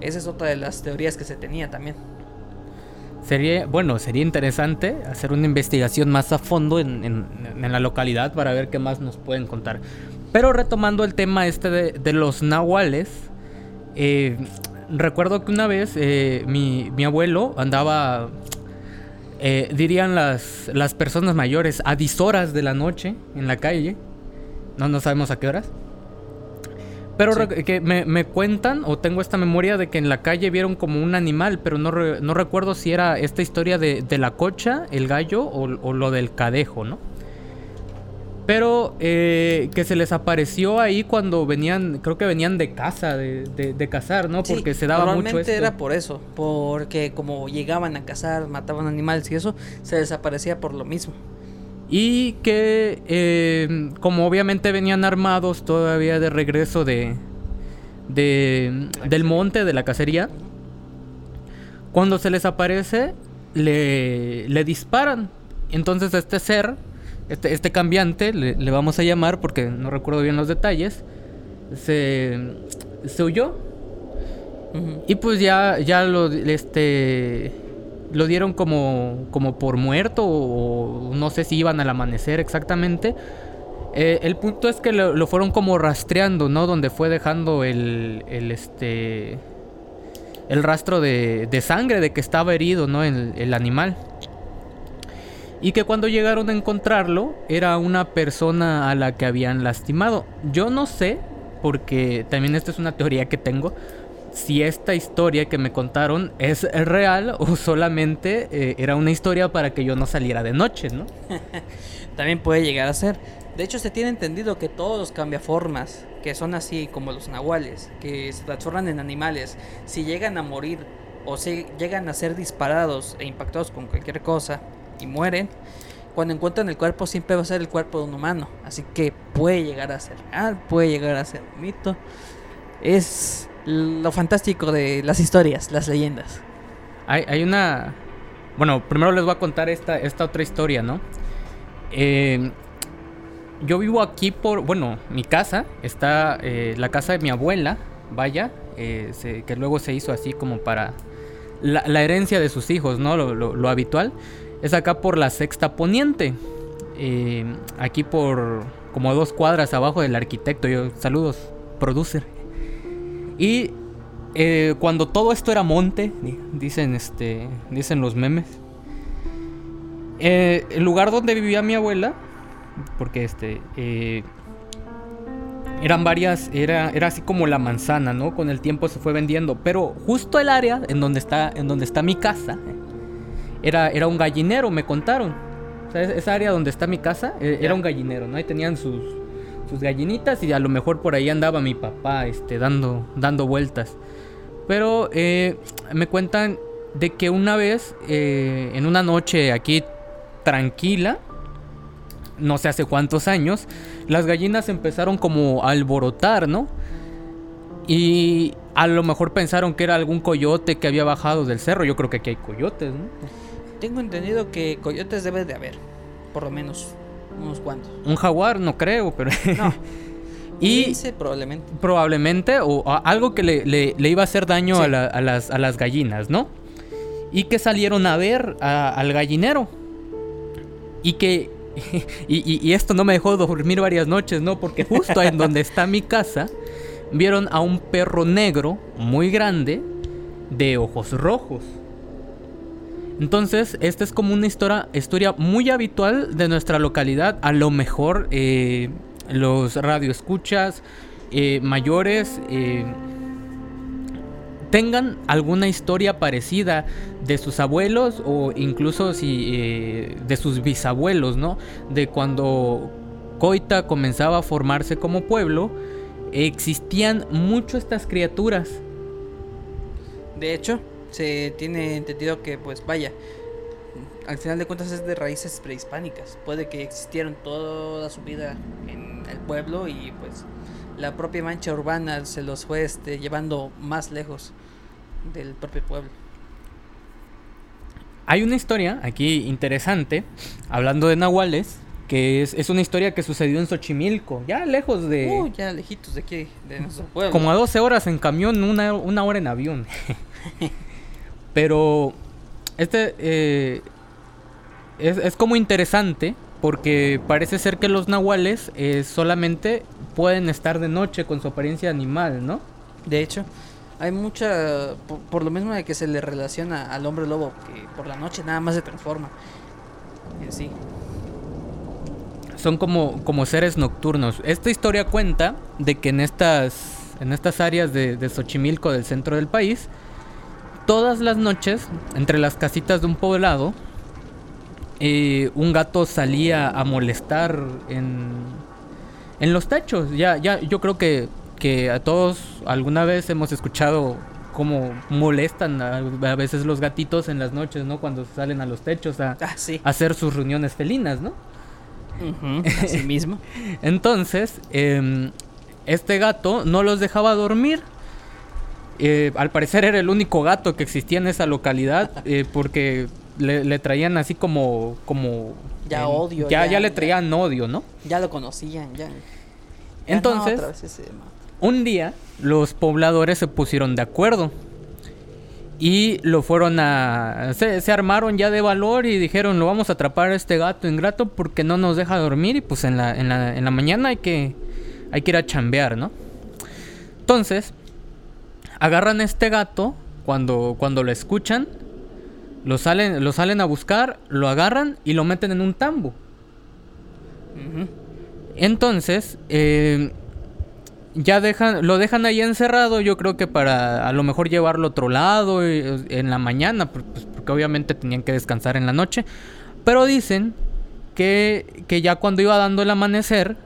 Esa es otra de las teorías que se tenía también. Sería, bueno, sería interesante hacer una investigación más a fondo en, en- en la localidad para ver qué más nos pueden contar. Pero retomando el tema este de, de los nahuales, eh, recuerdo que una vez eh, mi, mi abuelo andaba, eh, dirían las, las personas mayores, a 10 horas de la noche en la calle. No, no sabemos a qué horas. Pero Sí. que me, me cuentan, o tengo esta memoria de que en la calle vieron como un animal, pero no, re- no recuerdo si era esta historia de, de la cocha, el gallo, o, o lo del cadejo, ¿no? Pero eh, que se les apareció ahí cuando venían, creo que venían de casa, de, de, de cazar, ¿no? Sí, Porque se daba mucho normalmente era por eso, porque como llegaban a cazar, mataban animales y eso, se desaparecía por lo mismo. Y que eh, como obviamente venían armados todavía de regreso de, de del monte, de la cacería, cuando se les aparece, le, le disparan. Entonces este ser, este, este cambiante, le, le vamos a llamar porque no recuerdo bien los detalles, se, se huyó. Y pues ya, ya lo, este, lo dieron como, como por muerto o, o no sé si iban al amanecer exactamente. Eh, el punto es que lo, lo fueron como rastreando, ¿no? Donde fue dejando el, el este, el rastro de, de sangre de que estaba herido, ¿no? El, el animal. Y que cuando llegaron a encontrarlo era una persona a la que habían lastimado. Yo no sé, porque también esta es una teoría que tengo, si esta historia que me contaron es real [laughs] o solamente eh, era una historia para que yo no saliera de noche, ¿no? [laughs] También puede llegar a ser. De hecho, se tiene entendido que todos los cambiaformas, que son así como los nahuales, que se transforman en animales, si llegan a morir o si llegan a ser disparados e impactados con cualquier cosa y mueren, cuando encuentran el cuerpo siempre va a ser el cuerpo de un humano. Así que puede llegar a ser real, puede llegar a ser un mito. Es lo fantástico de las historias, las leyendas. Hay, hay una... Bueno, primero les voy a contar esta, esta otra historia, ¿no? Eh, yo vivo aquí por... Bueno, mi casa está... eh, la casa de mi abuela, vaya, eh, que luego se hizo así como para... La, la herencia de sus hijos, ¿no? Lo, lo- lo habitual. Es acá por la sexta poniente. eh, aquí por como dos cuadras abajo del arquitecto. Yo, saludos, producer. Y eh, cuando todo esto era monte, di- dicen este, dicen los memes. eh, el lugar donde vivía mi abuela, porque este, eran varias, era, era así como la manzana, ¿no? Con el tiempo se fue vendiendo, pero justo el área en donde está, en donde está mi casa, era, era un gallinero, me contaron. O sea, es- esa área donde está mi casa eh, era un gallinero, ¿no? Ahí tenían sus, sus gallinitas y a lo mejor por ahí andaba mi papá, este, dando, dando vueltas. Pero eh, me cuentan de que una vez, eh, en una noche aquí tranquila, no sé hace cuántos años, las gallinas empezaron como a alborotar, ¿no? Y a lo mejor pensaron que era algún coyote que había bajado del cerro. Yo creo que aquí hay coyotes, ¿no? Tengo entendido que coyotes debe de haber, por lo menos unos cuantos. Un jaguar, no creo, pero... No. [laughs] y Lince, probablemente. probablemente, o algo que le, le- le iba a hacer daño Sí. a, la- a las, a las gallinas, ¿no? Y que salieron a ver a- al gallinero. Y que... [laughs] Y, y- y esto no me dejó dormir varias noches, ¿no? Porque justo en donde está mi casa, vieron a un perro negro muy grande de ojos rojos. Entonces, esta es como una historia, historia muy habitual de nuestra localidad. A lo mejor eh, los radioescuchas eh, mayores eh, tengan alguna historia parecida de sus abuelos o incluso si de sus bisabuelos, ¿no? De cuando Coita comenzaba a formarse como pueblo, existían mucho estas criaturas. De hecho, se tiene entendido que, pues vaya, al final de cuentas es de raíces prehispánicas. Puede que existieron toda su vida en el pueblo y pues la propia mancha urbana se los fue este, llevando más lejos del propio pueblo. Hay una historia aquí interesante, hablando de nahuales, que es, es una historia que sucedió en Xochimilco, ya lejos de... Uh, ya lejitos de aquí, de nuestro pueblo. Como a 12 horas en camión, una, una hora en avión. [laughs] Pero este eh, es, es como interesante porque parece ser que los nahuales eh, solamente pueden estar de noche con su apariencia animal, ¿no? De hecho, hay mucha, por, por lo mismo de que se le relaciona al hombre lobo, que por la noche nada más se transforma en sí. Son como, como seres nocturnos. Esta historia cuenta de que en estas, en estas áreas de, de Xochimilco, del centro del país, todas las noches, entre las casitas de un poblado, eh, un gato salía a molestar en, en los techos. Ya, ya, yo creo que, que a todos alguna vez hemos escuchado cómo molestan a, a veces los gatitos en las noches, ¿no? Cuando salen a los techos a, Ah, sí. a hacer sus reuniones felinas, ¿no? Ujú, [laughs] así mismo. Entonces, em, este gato no los dejaba dormir. Eh, al parecer era el único gato que existía en esa localidad [laughs] eh, porque le, le traían así como... como Ya odio, Ya, ya- ya le ya. traían odio, ¿no? Ya lo conocían, ya. Entonces- no, ese Un día los pobladores se pusieron de acuerdo y lo fueron a... Se, se armaron ya de valor y dijeron, lo vamos a atrapar a este gato ingrato porque no nos deja dormir y pues en la, en la, en la mañana hay que, hay que ir a chambear, ¿no? Entonces, agarran a este gato cuando, cuando lo escuchan, lo salen, lo salen a buscar, lo agarran y lo meten en un tambo. Entonces, eh, ya dejan, lo dejan ahí encerrado, yo creo que para a lo mejor llevarlo a otro lado eh, en la mañana, pues, porque obviamente tenían que descansar en la noche. Pero dicen que, que ya cuando iba dando el amanecer,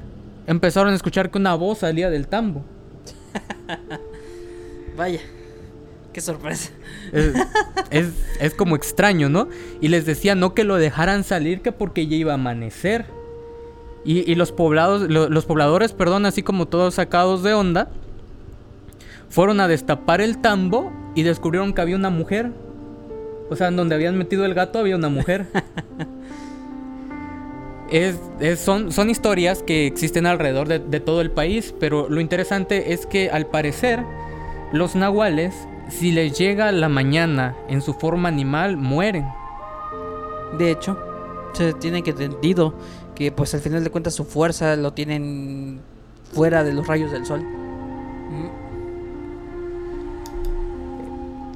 empezaron a escuchar que una voz salía del tambo. [laughs] Vaya, qué sorpresa. Es, [laughs] es- es como extraño, ¿no? Y les decía no que lo dejaran salir, que porque ya iba a amanecer. Y, y los poblados, lo- los pobladores, perdón, así como todos sacados de onda, fueron a destapar el tambo y descubrieron que había una mujer. O sea, en donde habían metido el gato había una mujer. [laughs] Es, es- son, son historias que existen alrededor de, de todo el país, pero lo interesante es que al parecer los nahuales, si les llega la mañana en su forma animal, mueren. De hecho, Se tiene que entendido que pues al final de cuentas su fuerza lo tienen fuera de los rayos del sol. Mm.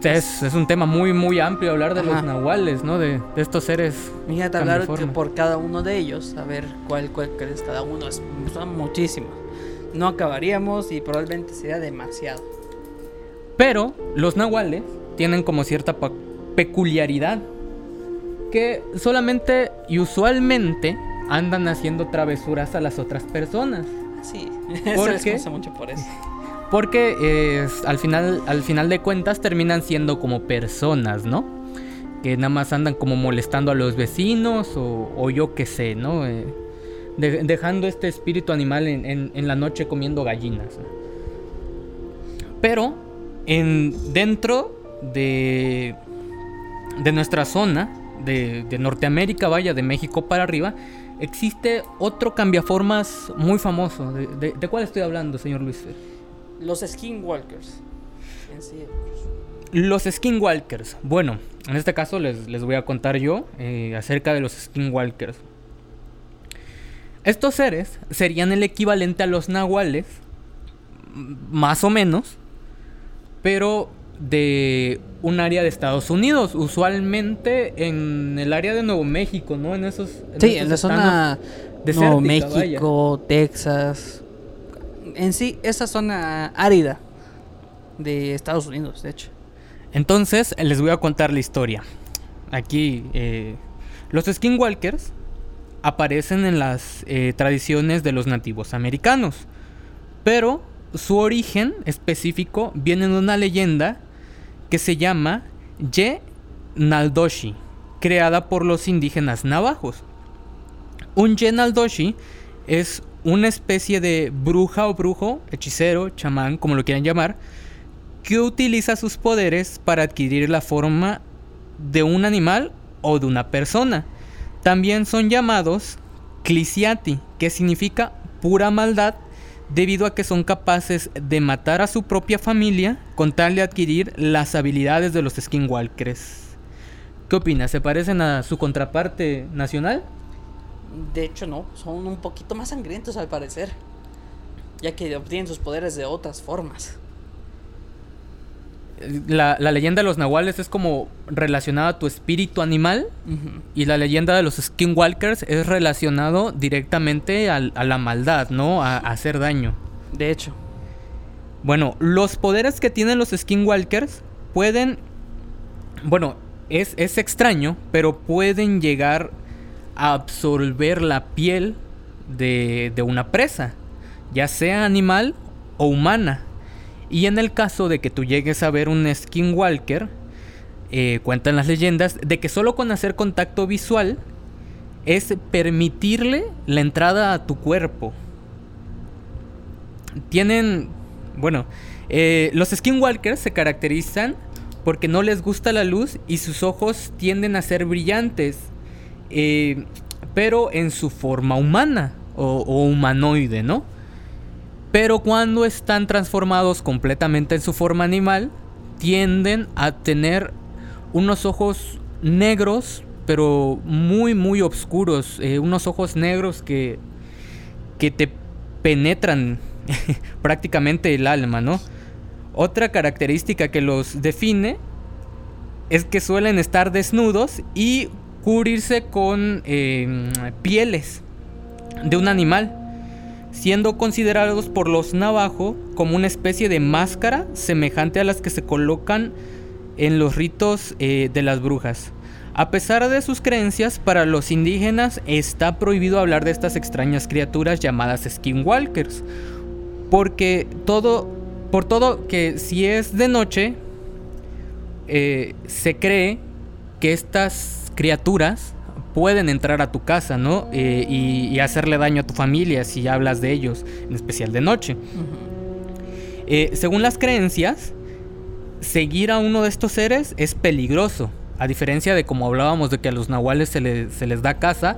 Es, es un tema muy, muy amplio hablar de Ajá. los nahuales, ¿no? De, de estos seres. Fíjate hablar que por cada uno de ellos, a ver cuál, cuál es cada uno, es- son muchísimos. No acabaríamos y probablemente sería demasiado. Pero los nahuales tienen como cierta peculiaridad que solamente y usualmente andan haciendo travesuras a las otras personas. Sí, [laughs] ¿Por se les mucho por eso. [laughs] Porque eh, al, final, al final de cuentas terminan siendo como personas, ¿no? Que nada más andan como molestando a los vecinos o, o yo qué sé, ¿no? Eh, de- dejando este espíritu animal en, en- en la noche comiendo gallinas. ¿no? Pero en, dentro de, de nuestra zona, de, de Norteamérica, vaya, de México para arriba, existe otro cambiaformas muy famoso. ¿De, de- de cuál estoy hablando, señor Luis? Los skinwalkers. Los skinwalkers. Bueno, en este caso les, les voy a contar yo eh, acerca de los skinwalkers. Estos seres serían el equivalente a los nahuales, más o menos, pero de un área de Estados Unidos, usualmente en el área de Nuevo México, ¿no? En esos Sí, esos en la zona desértica, Nuevo vaya. México, Texas. En sí, esa zona árida de Estados Unidos, de hecho. Entonces, les voy a contar la historia. Aquí, eh, los skinwalkers aparecen en las eh, tradiciones de los nativos americanos, pero su origen específico viene de una leyenda que se llama Ye Naldoshi, creada por los indígenas navajos. Un Ye Naldoshi es una especie de bruja o brujo, hechicero, chamán, como lo quieran llamar, que utiliza sus poderes para adquirir la forma de un animal o de una persona. También son llamados Clisiati, que significa pura maldad, debido a que son capaces de matar a su propia familia con tal de adquirir las habilidades de los skinwalkers. ¿Qué opinas? ¿Se parecen a su contraparte nacional? De hecho, no, son un poquito más sangrientos al parecer. Ya que obtienen sus poderes de otras formas. La, la leyenda de los nahuales es como relacionada a tu espíritu animal. Y la leyenda de los skinwalkers es relacionado directamente al- a, la maldad, ¿no? A, a hacer daño. De hecho. Bueno, los poderes que tienen los skinwalkers pueden... Bueno, es, es extraño, pero pueden llegar a absorber la piel de, de una presa, ya sea animal o humana. Y en el caso de que tú llegues a ver un skinwalker, eh, cuentan las leyendas de que solo con hacer contacto visual es permitirle la entrada a tu cuerpo. Tienen, bueno, eh, los skinwalkers se caracterizan porque no les gusta la luz y sus ojos tienden a ser brillantes, eh, pero en su forma humana o, o humanoide, ¿no? Pero cuando están transformados completamente en su forma animal, tienden a tener unos ojos negros, pero muy, muy oscuros. eh, unos ojos negros que, que te penetran [laughs] prácticamente el alma, ¿no? Otra característica que los define es que suelen estar desnudos y cubrirse con eh, pieles de un animal, siendo considerados por los navajo como una especie de máscara semejante a las que se colocan en los ritos eh, de las brujas. A pesar de sus creencias, para los indígenas está prohibido hablar de estas extrañas criaturas llamadas skinwalkers, porque todo, por todo que si es de noche, eh, se cree que estas criaturas pueden entrar a tu casa, ¿no? Eh, y, y hacerle daño a tu familia si hablas de ellos, en especial de noche. Eh, según las creencias, seguir a uno de estos seres es peligroso. A diferencia de como hablábamos de que a los nahuales se, le- se les da caza,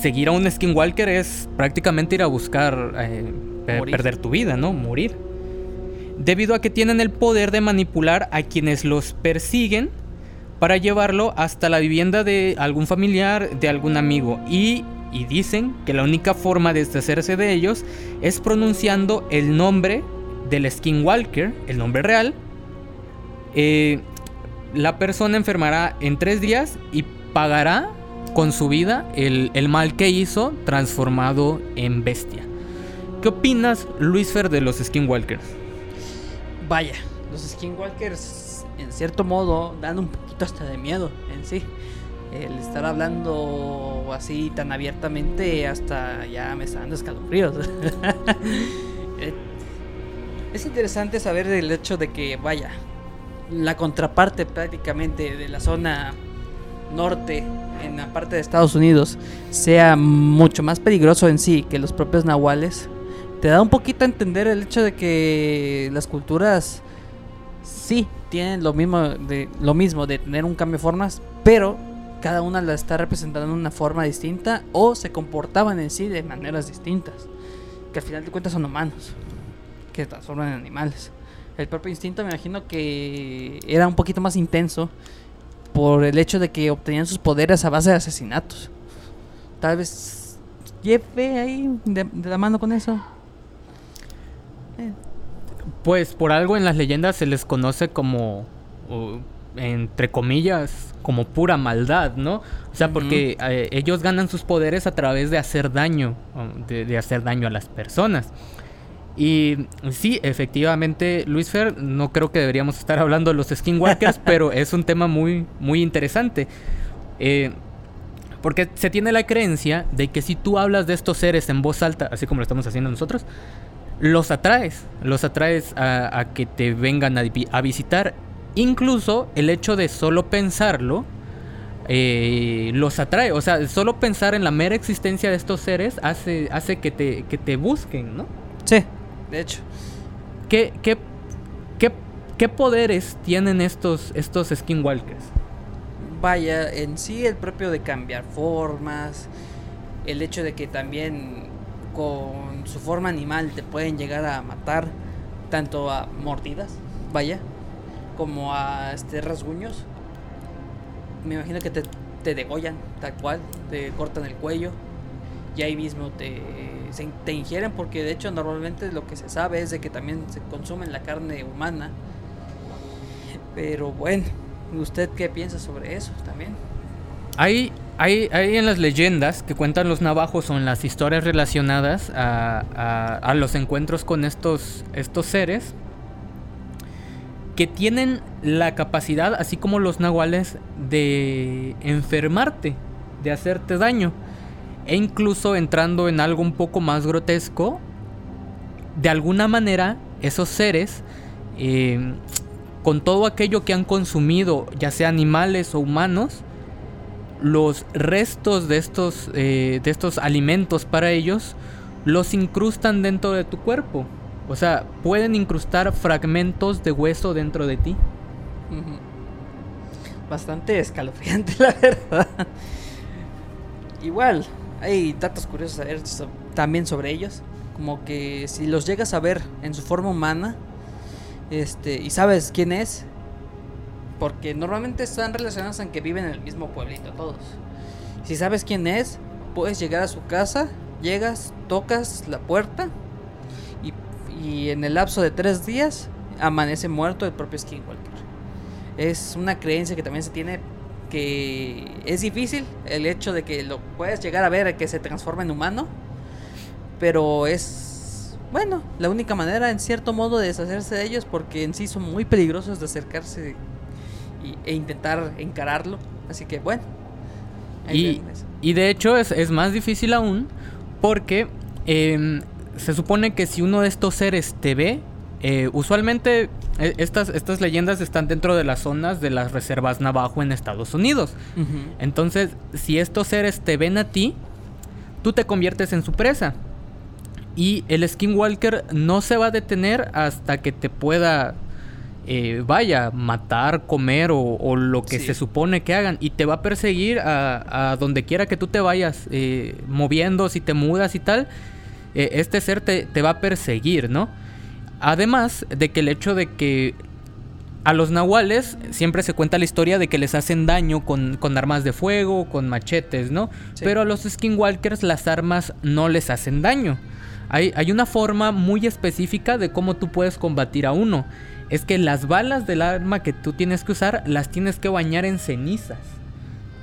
seguir a un skinwalker es prácticamente ir a buscar eh, pe- perder tu vida, ¿no? Morir. Debido a que tienen el poder de manipular a quienes los persiguen para llevarlo hasta la vivienda de algún familiar, de algún amigo. Y, y dicen que la única forma de deshacerse de ellos es pronunciando el nombre del Skinwalker, el nombre real. Eh, la persona enfermará en tres días y pagará con su vida el, el mal que hizo transformado en bestia. ¿Qué opinas, Luis Fer, de los Skinwalkers? Vaya, los Skinwalkers en cierto modo dan un hasta de miedo en sí. El estar hablando así tan abiertamente hasta ya me están dando escalofríos. [laughs] Eh, es interesante saber del hecho de que, vaya, la contraparte prácticamente de la zona norte en la parte de Estados Unidos sea mucho más peligroso en sí que los propios nahuales, te da un poquito a entender el hecho de que las culturas sí tienen lo mismo de lo mismo de tener un cambio de formas, pero cada una la está representando de una forma distinta o se comportaban en sí de maneras distintas, que al final de cuentas son humanos, que se transforman en animales. El propio instinto me imagino que era un poquito más intenso por el hecho de que obtenían sus poderes a base de asesinatos. Tal vez lleve ahí de, de la mano con eso. Eh, Pues por algo en las leyendas se les conoce como, o, entre comillas, como pura maldad, ¿no? O sea, porque eh, ellos ganan sus poderes a través de hacer daño, de hacer daño a las personas. Y sí, efectivamente, Luis Fer, no creo que deberíamos estar hablando de los skinwalkers, [laughs] pero es un tema muy, muy interesante. Eh, porque se tiene la creencia de que si tú hablas de estos seres en voz alta, así como lo estamos haciendo nosotros, los atraes, los atraes a, a que te vengan a, vi- a visitar. Incluso el hecho de solo pensarlo eh, los atrae. O sea, solo pensar en la mera existencia de estos seres hace, hace que, te, que te busquen, ¿no? Sí, de hecho. ¿Qué, qué, qué, qué poderes tienen estos, estos skinwalkers? Vaya, en sí el propio de cambiar formas, el hecho de que también con su forma animal te pueden llegar a matar, tanto a mordidas, vaya, como a este rasguños. Me imagino que te, te degollan, tal cual, te cortan el cuello y ahí mismo te, te ingieren porque de hecho normalmente lo que se sabe es de que también se consume la carne humana. Pero bueno, ¿usted qué piensa sobre eso también? Hay, hay, en las leyendas que cuentan los navajos o en las historias relacionadas a los encuentros con estos, estos seres que tienen la capacidad, así como los nahuales, de enfermarte, de hacerte daño. E incluso entrando en algo un poco más grotesco, de alguna manera esos seres, eh, con todo aquello que han consumido, ya sea animales o humanos, los restos de estos, eh, de estos alimentos para ellos los incrustan dentro de tu cuerpo. O sea, pueden incrustar fragmentos de hueso dentro de ti. Bastante escalofriante, [laughs] la verdad. Igual, hay datos curiosos a ver también sobre ellos. Como que si los llegas a ver en su forma humana, este, y sabes quién es, porque normalmente están relacionados en que viven en el mismo pueblito todos. Si sabes quién es, puedes llegar a su casa, llegas, tocas la puerta y, y en el lapso de tres días amanece muerto el propio Skinwalker. Es una creencia que también se tiene que es difícil el hecho de que lo puedes llegar a ver que se transforma en humano, pero es bueno, la única manera en cierto modo de deshacerse de ellos porque en sí son muy peligrosos de acercarse y- e intentar encararlo, así que bueno. ahí Y, y de hecho es, es más difícil aún porque em, se supone que si uno de estos seres te ve, eh, usualmente eh, estas, estas leyendas están dentro de las zonas de las reservas navajo en Estados Unidos. Entonces, si estos seres te ven a ti, tú te conviertes en su presa. Y el Skinwalker no se va a detener hasta que te pueda, eh, vaya, matar, comer o, o lo que Sí. se supone que hagan. Y te va a perseguir a, a donde quiera que tú te vayas, eh, moviendo, si te mudas y tal. eh, este ser te, te va a perseguir, ¿no? Además de que el hecho de que a los nahuales siempre se cuenta la historia de que les hacen daño con, con armas de fuego, con machetes, ¿no? Sí. Pero a los skinwalkers las armas no les hacen daño. Hay, hay una forma muy específica de cómo tú puedes combatir a uno. Es que las balas del arma que tú tienes que usar las tienes que bañar en cenizas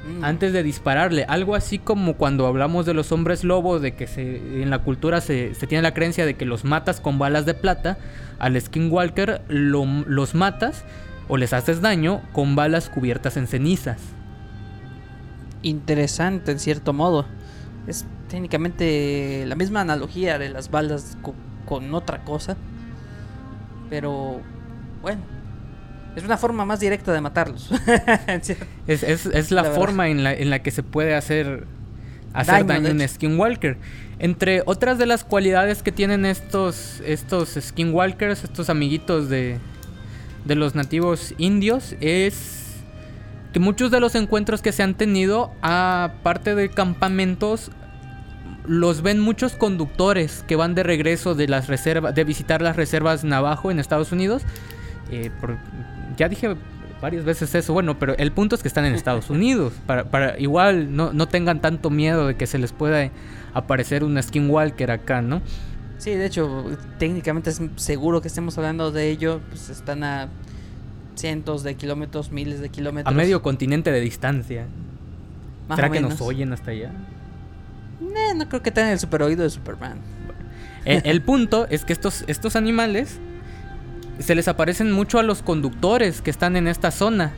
Mm. antes de dispararle. Algo así como cuando hablamos de los hombres lobos, de que se, en la cultura se, se tiene la creencia de que los matas con balas de plata. Al skinwalker lo- los matas o les haces daño con balas cubiertas en cenizas. Interesante, en cierto modo. Es técnicamente la misma analogía de las balas co- con otra cosa. Pero, bueno. Es una forma más directa de matarlos. [laughs] Es, es- es la, forma en la, en la que se puede hacer, hacer Daño, en. Skinwalker. Entre otras de las cualidades que tienen estos, estos Skinwalkers, estos amiguitos de, de los nativos indios, es que muchos de los encuentros que se han tenido, aparte de campamentos, los ven muchos conductores que van de regreso de las reservas, de visitar las reservas Navajo en Estados Unidos. Eh, por- ya dije varias veces eso, bueno, pero el punto es que están en Estados Unidos. [laughs] Para, para igual no, no tengan tanto miedo de que se les pueda aparecer un skinwalker acá, ¿no? Sí, de hecho, técnicamente es seguro que estemos hablando de ello. Pues están a cientos de kilómetros, miles de kilómetros. A medio continente de distancia. más ¿Será o que nos oyen hasta allá? Eh, no creo que tengan el super oído de Superman. El, el punto es que estos, estos animales se les aparecen mucho a los conductores que están en esta zona.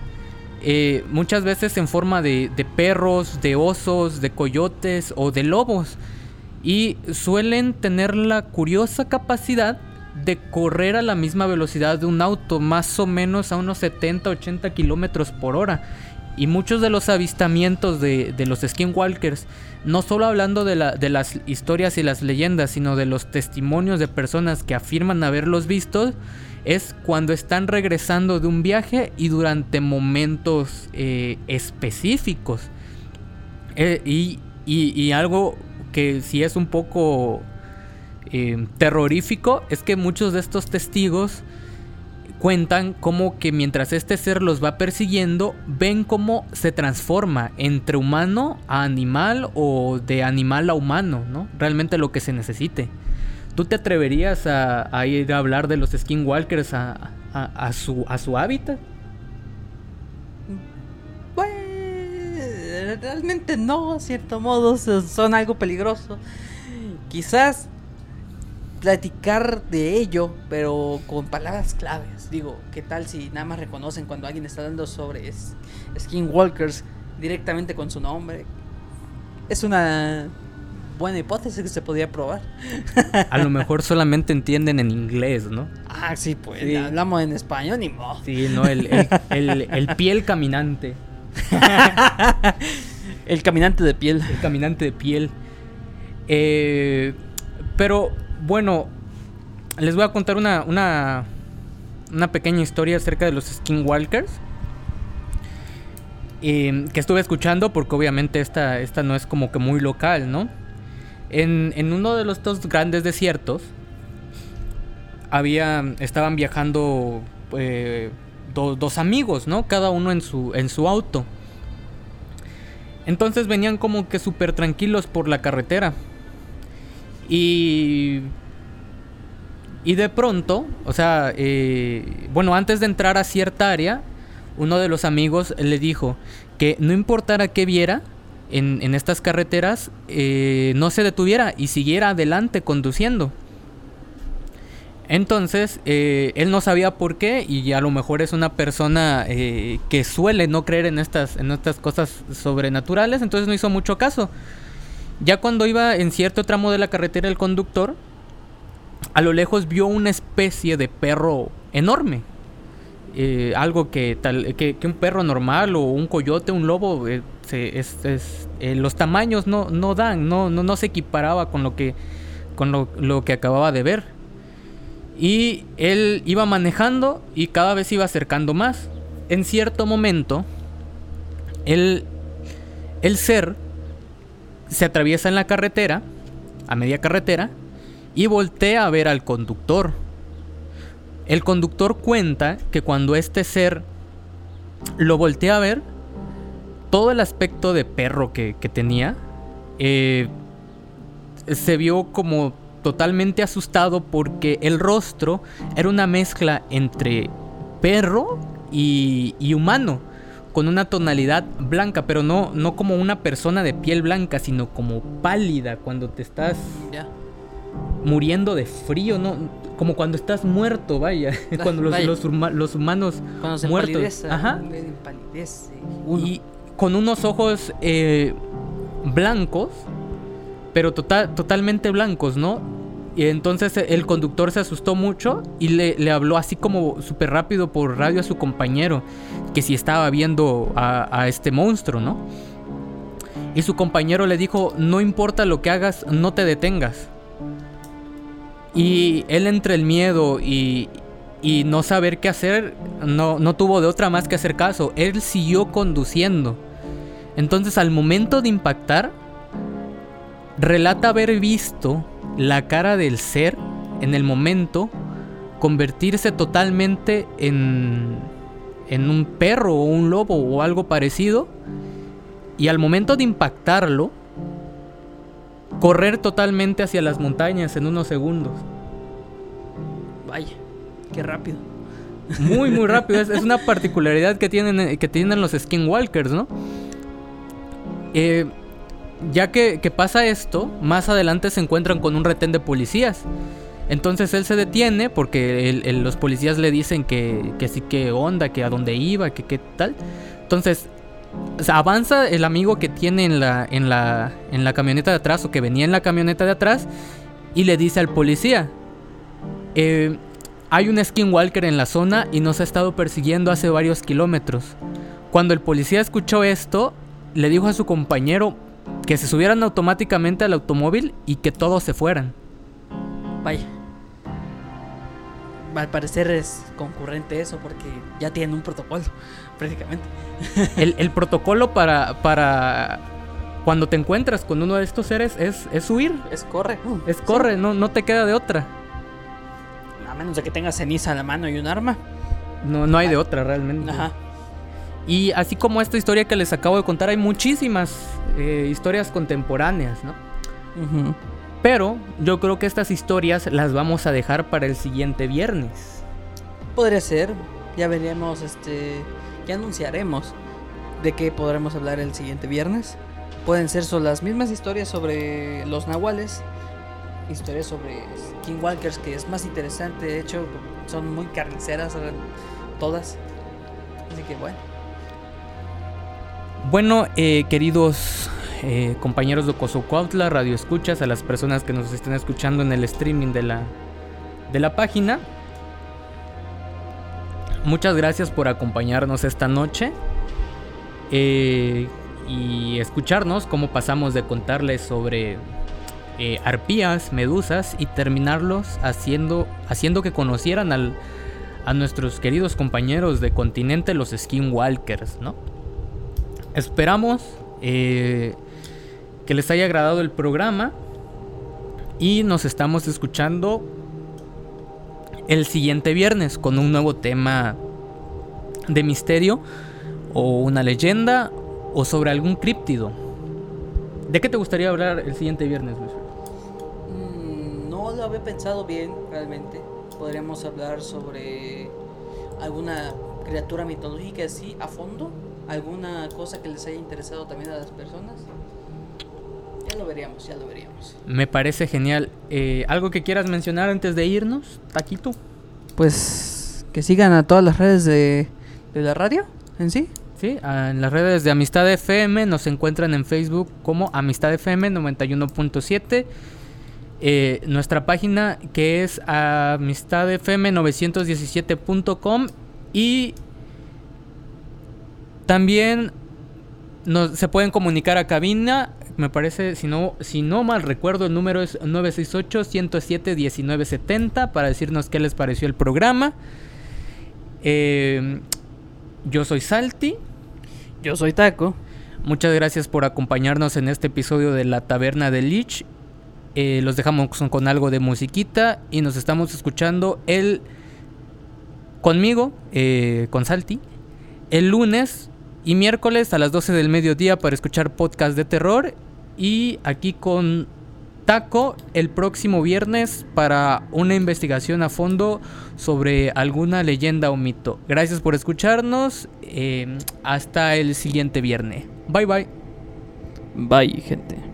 Eh, muchas veces en forma de, de perros, de osos, de coyotes o de lobos. Y suelen tener la curiosa capacidad de correr a la misma velocidad de un auto, más o menos a unos 70-80 kilómetros por hora. Y muchos de los avistamientos de, de los skinwalkers, no solo hablando de, la- de las historias y las leyendas, sino de los testimonios de personas que afirman haberlos visto, es cuando están regresando de un viaje y durante momentos eh, específicos. Eh, y, y- algo que sí es un poco eh, terrorífico es que muchos de estos testigos cuentan como que mientras este ser los va persiguiendo, ven cómo se transforma entre humano a animal o de animal a humano, ¿no? Realmente lo que se necesite. ¿Tú te atreverías a, ir a hablar de los skinwalkers a, a, su, hábitat? Pues, realmente no, a cierto modo, so- son algo peligroso. Quizás platicar de ello, pero con palabras claves. Digo, ¿qué tal si nada más reconocen cuando alguien está dando sobre skinwalkers directamente con su nombre? Es una buena hipótesis que se podría probar. A lo mejor solamente entienden en inglés, ¿no? Ah, sí, pues Sí. hablamos en español ni modo. Sí, no, el, el- el- el piel caminante. [laughs] El caminante de piel. El caminante de piel. Eh, pero bueno, les voy a contar una, una, una pequeña historia acerca de los skinwalkers. eh, que estuve escuchando porque obviamente esta, esta no es como que muy local, ¿no? En, uno de los estos grandes desiertos había, estaban viajando eh, do- dos amigos, ¿no? Cada uno en su, en su auto. Entonces venían como que súper tranquilos por la carretera. Y... Y de pronto, o sea, eh, bueno, antes de entrar a cierta área, uno de los amigos le dijo que no importara qué viera en, estas carreteras, eh, no se detuviera y siguiera adelante conduciendo. Entonces, eh, él no sabía por qué y a lo mejor es una persona eh, que suele no creer en estas, en estas cosas sobrenaturales, entonces no hizo mucho caso. Ya cuando iba en cierto tramo de la carretera el conductor, a lo lejos vio una especie de perro enorme. Eh, algo que, tal, que, un perro normal o un coyote, un lobo, eh, eh, los tamaños no, no dan, no, no, no se equiparaba con lo que, con lo, lo que acababa de ver. Y él iba manejando y cada vez iba acercando más. En cierto momento, el, el ser se atraviesa en la carretera, a media carretera, y voltea a ver al conductor. El conductor cuenta que cuando este ser lo voltea a ver, todo el aspecto de perro que, tenía eh, se vio como totalmente asustado porque el rostro era una mezcla entre perro y, y humano, con una tonalidad blanca, pero no, no como una persona de piel blanca, sino como pálida cuando te estás. Muriendo de frío, ¿no? Como cuando estás muerto, vaya. [laughs] cuando los, vaya. los huma- los humanos Cuando se muertos. empalidece. Ajá. empalidece. Y con unos ojos eh, blancos, pero total, totalmente blancos, ¿no? Y entonces eh, el conductor se asustó mucho y le, le habló así como súper rápido por radio a su compañero, que si estaba viendo a, a este monstruo, ¿no? Y su compañero le dijo, no importa lo que hagas, no te detengas. Y él entre el miedo y, y no saber qué hacer, no, no tuvo de otra más que hacer caso. Él siguió conduciendo. Entonces al momento de impactar, relata haber visto la cara del ser en el momento convertirse totalmente en, en un perro o un lobo o algo parecido. Y al momento de impactarlo, correr totalmente hacia las montañas en unos segundos. Vaya, qué rápido. Muy, muy [laughs] rápido. Es, es una particularidad que tienen, eh, que tienen los skinwalkers, ¿no? Eh, ya que, que pasa esto, más adelante se encuentran con un retén de policías. Entonces él se detiene porque el- el- los policías le dicen que, que sí, que onda, que a dónde iba, que qué tal. Entonces o avanza el amigo que tiene en la, en, la, en la camioneta de atrás o que venía en la camioneta de atrás y le dice al policía, eh, hay un skinwalker en la zona y nos ha estado persiguiendo hace varios kilómetros. Cuando el policía escuchó esto, le dijo a su compañero que se subieran automáticamente al automóvil y que todos se fueran. Vaya. Al parecer es concurrente eso porque ya tienen un protocolo, prácticamente. [laughs] El, el protocolo para, para cuando te encuentras con uno de estos seres es, es huir, Es corre. es corre, no, no te queda de otra. A menos de que tengas ceniza en la mano y un arma. No, no hay de otra realmente. Ajá. Y así como esta historia que les acabo de contar, hay muchísimas eh, historias contemporáneas, ¿no? Pero yo creo que estas historias las vamos a dejar para el siguiente viernes. Podría ser. Ya veremos, este. Anunciaremos de qué podremos hablar el siguiente viernes. Pueden ser son las mismas historias sobre los nahuales. Historias sobre Skinwalkers, que es más interesante. De hecho, son muy carniceras todas. Así que bueno. Bueno, eh, queridos eh, compañeros de Cozocuautla, Radio Escuchas, a las personas que nos estén escuchando en el streaming de la, de la página. Muchas gracias por acompañarnos esta noche eh, y escucharnos cómo pasamos de contarles sobre eh, arpías, medusas y terminarlos haciendo, haciendo que conocieran al, a nuestros queridos compañeros de continente, los Skinwalkers, ¿no? Esperamos eh, que les haya agradado el programa y nos estamos escuchando el siguiente viernes con un nuevo tema de misterio o una leyenda o sobre algún críptido. ¿De qué te gustaría hablar el siguiente viernes, Luis? Mm, no lo había pensado bien, realmente. Podríamos hablar sobre alguna criatura mitológica así a fondo. Alguna cosa que les haya interesado también a las personas. Ya lo veríamos, ya lo veríamos. Me parece genial. Eh, ¿Algo que quieras mencionar antes de irnos, Taquito? Pues que sigan a todas las redes de, de la radio en sí. Sí, en las redes de Amistad FM nos encuentran en Facebook como Amistad FM 91.7. Eh, nuestra página que es amistadfm917.com y también nos, se pueden comunicar a cabina. Me parece, si no, si no mal recuerdo, el número es 968-107-1970 para decirnos qué les pareció el programa. Eh, yo soy Salti. Yo soy Taco. Muchas gracias por acompañarnos en este episodio de La Taberna de Lich. Eh, los dejamos con, con algo de musiquita y nos estamos escuchando el conmigo, eh, con Salti, el lunes y miércoles a las 12 del mediodía para escuchar podcast de terror. Y aquí con Taco el próximo viernes para una investigación a fondo sobre alguna leyenda o mito. Gracias por escucharnos. eh, hasta el siguiente viernes. Bye bye. Bye, gente.